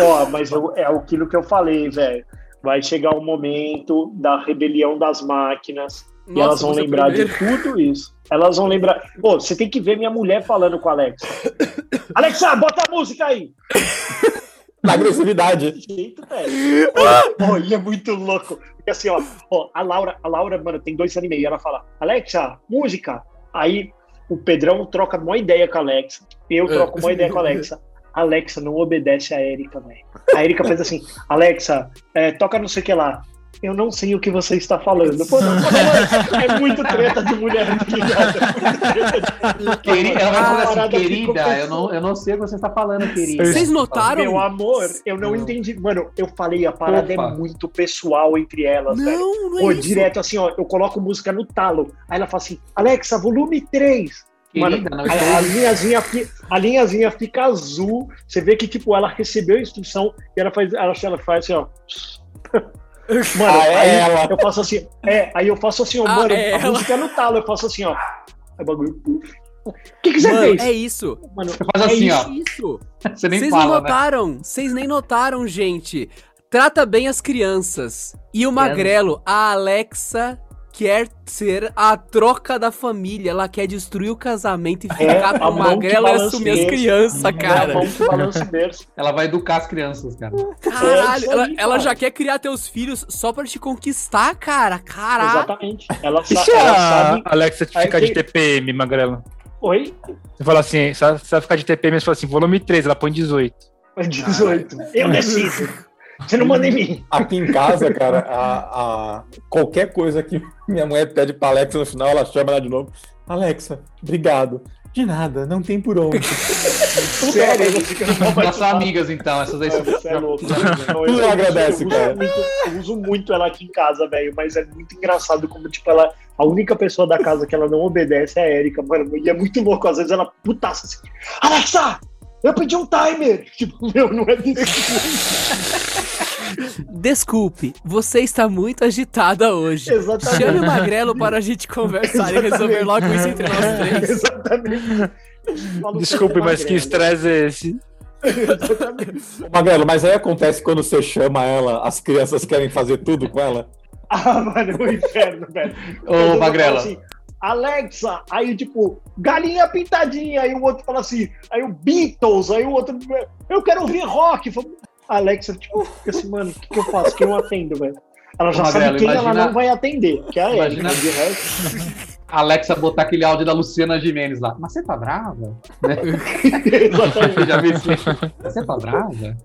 Ó, mas eu- é aquilo que eu falei, velho. Vai chegar o momento da rebelião das máquinas e Nossa, elas vão é lembrar de tudo isso. Elas vão lembrar. Pô, você tem que ver minha mulher falando com a Alexa. Alexa, bota a música aí! Na agressividade. Jeito, velho. E é muito louco. Porque assim, ó, ó, a Laura, a Laura, mano, tem dois anos e meio. Ela fala, Alexa, música. Aí o Pedrão troca uma ideia com a Alexa. Eu troco uma ideia com a Alexa. Alexa não obedece a Erika, velho. A Erika faz assim, Alexa, é, toca não sei o que lá. Eu não sei o que você está falando. Pô, não, não, é muito treta de mulher, tá ligado? É muito treta de... Queri- Ela vai falar assim, querida, eu não, eu não sei o que você está falando, querida. Vocês notaram? Meu amor, eu não Não. entendi. Mano, eu falei, a parada Opa. é muito pessoal entre elas, velho. Não, não é Pô, isso. direto assim, ó, eu coloco música no talo. Aí ela fala assim, Alexa, volume 3. Mano, Querida, não a, a linhazinha, fi- a linhazinha fica azul. Você vê que, tipo, ela recebeu a instrução e ela faz, ela, ela faz assim, ó. Mano, Ah, é aí ela. eu faço assim, é, aí eu faço assim, ó, Ah, mano, é a ela. música é no talo, eu faço assim, ó. Aí o bagulho. O que, que você Mano, fez? é isso. Mano, Faz é assim, isso. ó. Isso. Você nem Vocês não fala, né? notaram. Vocês nem notaram, gente. Trata bem as crianças. E o Magrelo, a Alexa quer ser a troca da família. Ela quer destruir o casamento e É, ficar a com que Magrelo e assumir as crianças, É a cara. berço. Ela vai educar as crianças, cara. É Caralho, ela, aí, ela cara. já quer criar teus filhos só pra te conquistar, cara. Caralho. Exatamente. Ela, sa ela a sabe. Alexa Aí ficar de TPM, Magrela? Oi? Você fala assim, se ela ficar de TPM, você fala assim, volume 3, ela põe 18. 18. Eu decido. Você não manda em mim. Aqui em casa, cara, a, a- qualquer coisa que minha mulher pede pra Alexa no final, ela chama ela de novo. Alexa, obrigado. De nada, não tem por onde. Sério, Nossas amigas, então, essas aí são... Você é louco. Não, Tu não eu, agradece, eu uso cara. Muito, eu uso muito ela aqui em casa, velho, mas é muito engraçado como, tipo, ela. A única pessoa da casa que ela não obedece é a Erika, mano. E é muito louco. Às vezes ela putaça assim. Alexa! Eu pedi um timer! Tipo, meu, não é desse Desculpe, você está muito agitada hoje. Exatamente. Chame o Magrelo para a gente conversar e resolver logo isso entre nós três. Exatamente. Desculpe, mas que magrelo. estresse é esse? Exatamente. Magrelo, mas aí acontece quando você chama ela, as crianças querem fazer tudo com ela? Ah, mano, é um inferno, velho. Ô, Magrela. falo assim, Alexa, aí tipo, galinha pintadinha, aí o outro fala assim, aí o Beatles, aí o outro, eu quero ouvir rock. Alexa, tipo, fica assim, mano, o que, que eu faço? Quem eu atendo, velho? Ela já Ô, Magrela, sabe quem ela imagina- não vai atender, que é a Imagina- de resto. Alexa botar aquele áudio da Luciana Gimenez lá. Mas você tá brava? Né? Exatamente. Já vi isso. Você tá brava?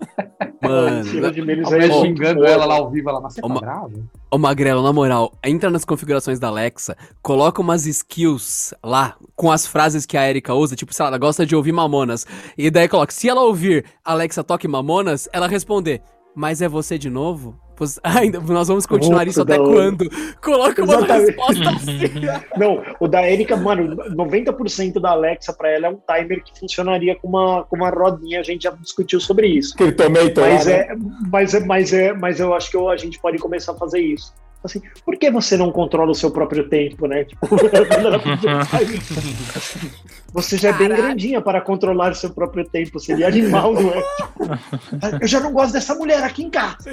Mano, Tira de menos aí, ó. xingando ela lá ao vivo, ela, mas você tá Uma- brava? Ô Magrelo, na moral, entra nas configurações da Alexa, coloca umas skills lá com as frases que a Erika usa, tipo, sei lá, ela gosta de ouvir Mamonas. E daí coloca, se ela ouvir Alexa toque Mamonas, ela responder, mas é você de novo? Pois- Ainda, nós vamos continuar Puta isso até quando? Coloca uma Exatamente. resposta assim. Não, o da Erika, mano, 90% da Alexa pra ela é um timer que funcionaria com uma, com uma rodinha, a gente já discutiu sobre isso. Aquele tomato Mas né? é, mas é, mas é, mas eu acho que a gente pode começar a fazer isso. Assim, por que você não controla o seu próprio tempo, né? Tipo, você já é bem grandinha para controlar o seu próprio tempo. Seria animal, não é? Tipo, eu já não gosto dessa mulher aqui em casa.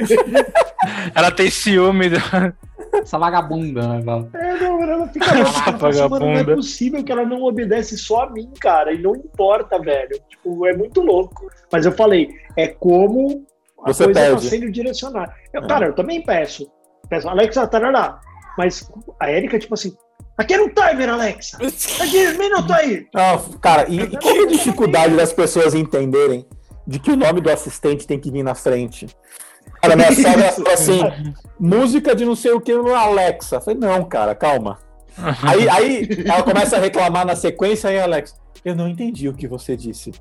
Ela tem ciúme. Essa vagabunda, né? fala. É, não, ela fica louca. Mano, não é possível que ela não obedece só a mim, cara. E não importa, velho. Tipo, é muito louco. Mas eu falei, é como a Você coisa tá sendo direcionada. Eu, É. Cara, eu também peço. Peço, Alexa, tarará. Mas a Erika, tipo assim, aqui era um timer, Alexa. Aqui, minuto aí. Não, cara, e, e qual a dificuldade das pessoas entenderem de que o nome do assistente tem que vir na frente? Cara, minha sogra falou assim, música de não sei o que no Alexa. Eu falei, não, cara, calma. Aí, aí ela começa a reclamar na sequência, aí Alexa, eu não entendi o que você disse.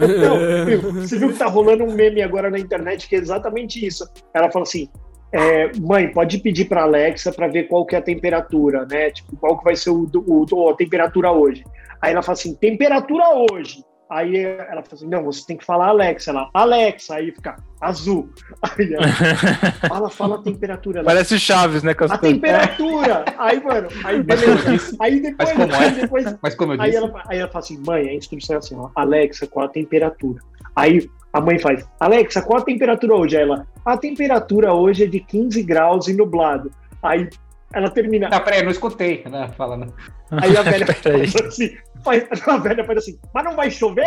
Não? Você viu que tá rolando um meme agora na internet que é exatamente isso. Ela fala assim: é, mãe, pode pedir pra Alexa pra ver qual que é a temperatura, né? Tipo, qual que vai ser o, o- a temperatura hoje. Aí ela fala assim: temperatura hoje. Aí ela fala assim: não, você tem que falar Alexa. Ela, Alexa, aí fica azul. Aí ela fala, fala a temperatura. Ela, Parece Chaves, né, a Castor? temperatura! Aí, mano, aí beleza. Aí depois, Mas como é? aí depois Mas como eu Aí disse, ela, aí ela fala assim, mãe, a instrução é assim, ó, Alexa, qual a temperatura? Aí a mãe faz, Alexa, qual a temperatura hoje? Aí ela, a temperatura hoje é de 15 graus e nublado. Aí ela termina, Não, peraí, eu não escutei, né? Falando. aí a velha Peraí. faz assim, faz, a velha faz assim, mas não vai chover?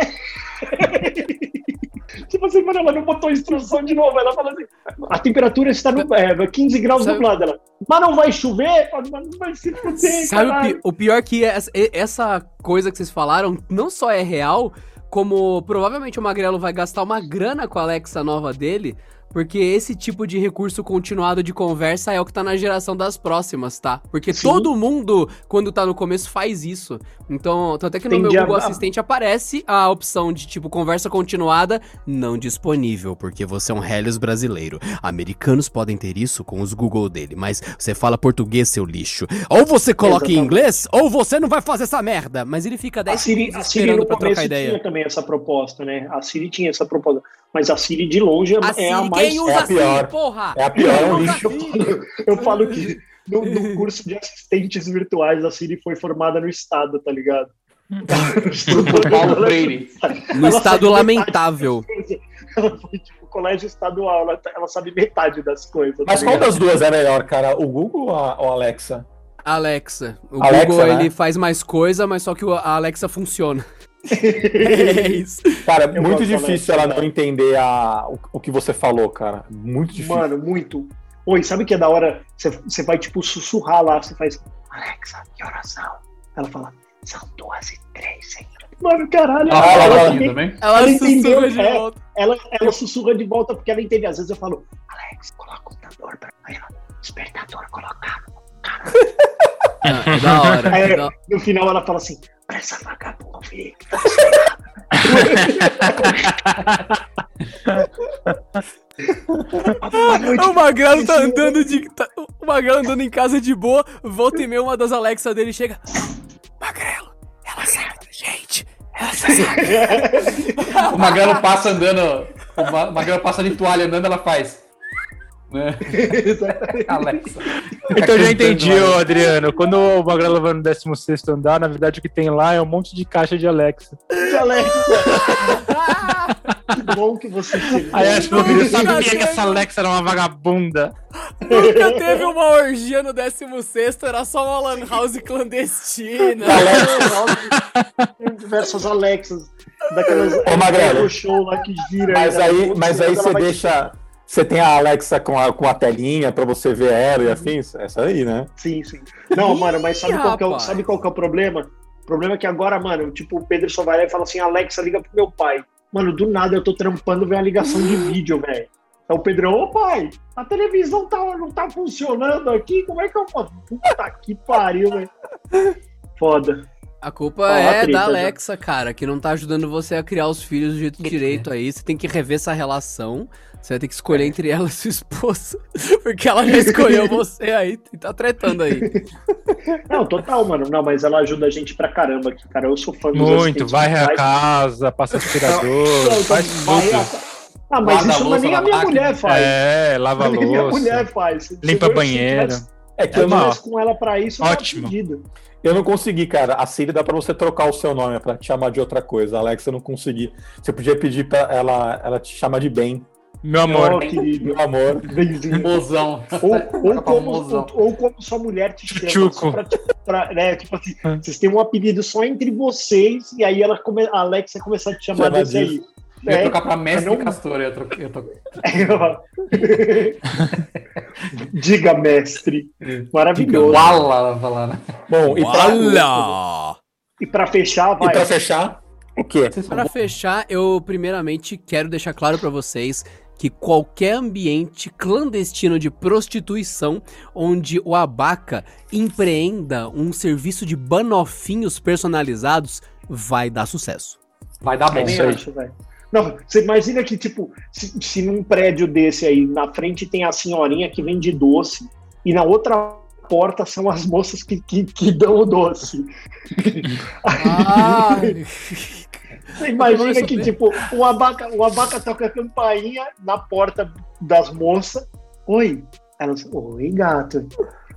tipo assim, mano, ela não botou instrução de novo, ela fala assim, a temperatura está no, é, 15 graus Sabe- nublado. Ela, mas não vai chover? Mas não vai se fuder, Sabe o, pi- o pior que essa, e- essa coisa que vocês falaram não só é real, como provavelmente o Magrelo vai gastar uma grana com a Alexa nova dele, porque esse tipo de recurso continuado de conversa é o que tá na geração das próximas, tá? Porque Sim. todo mundo, quando tá no começo, faz isso. Então, tanto é que no Tem meu Google a- Assistente aparece a opção de tipo conversa continuada não disponível, porque você é um Helios brasileiro. Americanos podem ter isso com os Google dele, mas você fala português, seu lixo. Ou você coloca em Exatamente. inglês, ou você não vai fazer essa merda. Mas ele fica 10 A Siri, segundos a Siri esperando no pra trocar ideia. tinha também essa proposta, né? A Siri tinha essa proposta. Mas a Siri de longe é, A é a mais. quem usa é a a Siri, pior. porra? É a pior, é um lixo. Eu falo que no, no curso de assistentes virtuais, a Siri foi formada no Estado, tá ligado? Paulo Freire. No estado lamentável. Ela foi tipo colégio estadual, ela, ela sabe metade das coisas. tá Mas qual das duas é melhor, cara? O Google ou a, Alexa? Alexa. O Alexa, Google, né? ele faz mais coisa, mas só que o- a Alexa funciona. É isso. Cara, Eu muito difícil ela não entender a, o, o que você falou, cara. Muito difícil. Mano, muito. Oi, sabe que é da hora? Você, você vai, tipo, sussurrar lá, você faz. Alexa, que horas são? Ela fala, são duas e três, hein? Mano, caralho, Ah, ela, ela também- também? Ela, Ela sussurra entendeu, de é. volta. ela, ela sussurra de volta porque ela entende. Às vezes eu falo, Alex, coloca o computador pra. Aí ela, despertador colocado. Ah, é da hora. Aí, é da- no final ela fala assim, pra essa vagabunda, filho. Boa noite, O Magrelo tá andando de. tá- o Magrelo andando em casa de boa, volta e meia uma das Alexa dele chega. Magrelo, ela sabe da gente. Ela sabe. O Magrelo passa andando. O Ma- Magrelo passa de toalha andando, ela faz. Né? Alexa. Então eu já entendi, ô Adriano. Quando o Magrelo vai no 16 andar, na verdade o que tem lá é um monte de caixa de Alexa. Alexa. que bom que você chegou. Aí acho que eu sabia que essa Alexa era uma vagabunda. Nunca teve uma orgia no 16, era só uma lan house clandestina. Tem diversas Alexas. Daquelas Ô, Magrelo. Show lá que gira. Mas né? aí, mas aí você deixa. Você tem a Alexa com a, com a telinha pra você ver ela e afins? Essa aí, né? Sim, sim. Não, mano, mas sabe qual, que é o, sabe qual que é o problema? O problema é que agora, mano, tipo, o Pedro só vai lá e fala assim, Alexa, liga pro meu pai. Mano, do nada eu tô trampando, vem a ligação de vídeo, velho. Aí o Pedrão, ô pai, a televisão tá, não tá funcionando aqui, como é que eu faço? Puta que pariu, velho. Foda. A culpa Fala, é treta, da já. Alexa, cara, que não tá ajudando você a criar os filhos do jeito direito aí. Você tem que rever essa relação. Você vai ter que escolher entre ela e sua esposa. Porque ela já escolheu você aí e tá tretando aí. Não, total, mano. Não, mas ela ajuda a gente pra caramba aqui, cara. Eu sou fã dos Muito, vai a virtuais. casa, passa aspirador, Não, faz vai tudo. a- Ah, mas Guarda a isso não é louça nem a minha máquina. mulher faz. É, lava a Nem minha louça, mulher faz. Limpa banheiro. É que Se eu não, com ela pra isso, Ótimo. tá fudido. eu não consegui, cara. A Siri dá pra você trocar o seu nome pra te chamar de outra coisa. A Alexa eu não consegui. Você podia pedir pra ela, ela te chamar de bem. Meu amor. Querido. Meu amor. Benzinho. Mozão. Ou, ou, Fica como, ou, ou como sua mulher te chama. Chuchuco. só Pra, pra- né, tipo assim, vocês têm um apelido só entre vocês, e aí ela come, a Alexa começar a te chamar Chama desse aí. Eu ia É, trocar pra mestre eu não- Castor. Eu ia trocar, eu ia trocar. Diga, mestre. Maravilhoso. Wala, falar, né? Bom, e pra, Olha! E pra fechar, e vai. pra fechar, o quê? Pra fechar, eu primeiramente quero deixar claro pra vocês que qualquer ambiente clandestino de prostituição onde o abaca empreenda um serviço de banofinhos personalizados vai dar sucesso. Vai dar bom. Também acho, velho. Não, você imagina que, tipo, se, se num prédio desse aí, na frente tem a senhorinha que vende doce, e na outra porta são as moças que, que, que dão o doce. Você imagina que, tipo, o abaca, o abaca toca a campainha na porta das moças. Oi. Elas, oi, gato.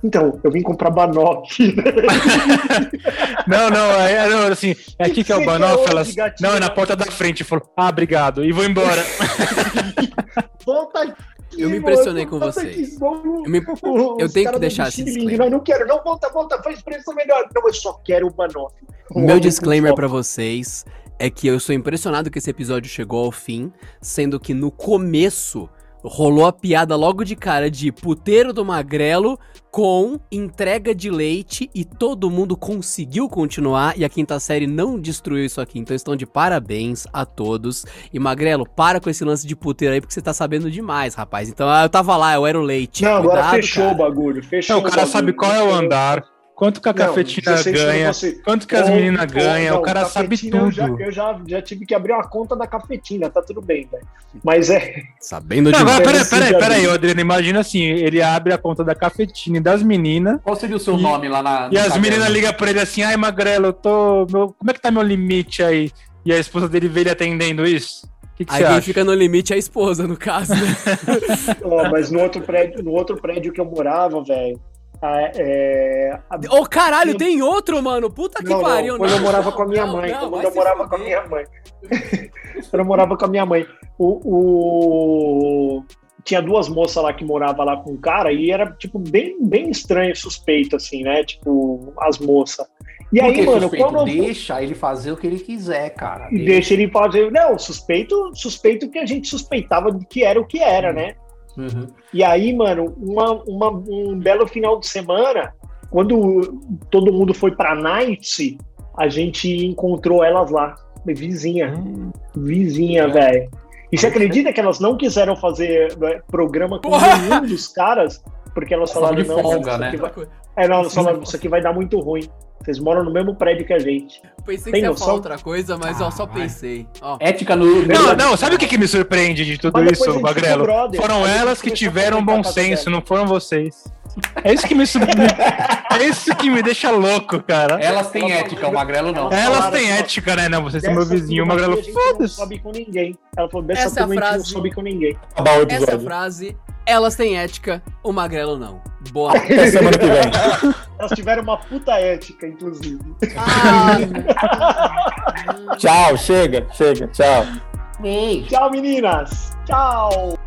Então, eu vim comprar banoque. Não, não, é, não, assim, é aqui que é o Banoff, quer elas. gatinha? Não, é na porta da frente. Falou, ah, obrigado, e vou embora. Volta aqui, Eu me mano, impressionei com vocês. Eu, me- eu tenho que deixar esse disclaimer. Não, não quero, não, volta, volta, faz expressão melhor. Não, eu só quero o Banoff. O Meu disclaimer pra vocês é que eu sou impressionado que esse episódio chegou ao fim, sendo que no começo rolou a piada logo de cara de puteiro do magrelo com entrega de leite e todo mundo conseguiu continuar e a quinta série não destruiu isso aqui. Então estão de parabéns a todos. E magrelo, para com esse lance de puteiro aí porque você tá sabendo demais, rapaz. Então eu tava lá, eu era o leite. Não, agora Cuidado, fechou cara. o bagulho. Fechou Não, o cara bagulho. sabe qual é o andar, quanto que a Não, cafetina 16 pra ganha, você. quanto que as Ou- meninas ou- ganham, não, o cara sabe tudo. Eu, já, eu já, já tive que abrir uma conta da cafetina, tá tudo bem, velho. Mas é. Sabendo Não, de agora, peraí, peraí, peraí. Adriano, imagina assim, ele abre a conta da cafetina e das meninas, Qual seria o seu E- nome lá na. e as meninas ligam pra ele assim, ai, Magrelo, eu tô... meu- como é que tá meu limite aí? E a esposa dele vê ele atendendo isso? O que, que Aí quem acha? fica no limite é a esposa, no caso, né? Ó, mas no outro prédio, no outro prédio que eu morava, velho. A- É, a- Ô, caralho, tem outro, mano. Puta que Não, não, pariu, quando eu morava com a minha Não, mãe. não, quando eu morava com a minha mãe. quando eu morava com a minha mãe. O, o- Tinha duas moças lá que moravam lá com um cara e era, tipo, bem, bem estranho, suspeito, assim, né? Tipo, as moças. E Por aí, que mano, suspeito? quando. Deixa ele fazer o que ele quiser, cara. E deixa ele fazer. Não, suspeito, suspeito que a gente suspeitava de que era o que era, né? Uhum. E aí, mano, uma, uma- um belo final de semana, quando todo mundo foi pra Night, a gente encontrou elas lá, vizinha, Hum. vizinha, velho. E você acredita que elas não quiseram fazer né, programa com Porra! nenhum dos caras? Porque elas falaram, de não, folga, isso né? aqui vai... É, não, elas falaram, isso aqui vai dar muito ruim. Vocês moram no mesmo prédio que a gente. Pensei que Tem você ia outra coisa, mas ó, só Ah, pensei. Ó, Ética no. Não, não, sabe o que, que me surpreende de tudo isso, Magrelo? Foram elas que tiveram bom senso, não foram vocês. É isso que me É isso que me deixa louco, cara. Elas têm ética, o Magrelo não. Elas têm ética, né? Não, vocês são meu vizinho. O Magrelo, gente Não foda-se. sobe com ninguém. Ela falou, dessa Essa é gente não frase. sobe com ninguém. Acabar o essa é frase. Elas têm ética, o magrelo não. Boa. Até semana que vem. Elas tiveram uma puta ética, inclusive. Ah, Tchau, chega, chega, tchau. Tchau, meninas. Tchau.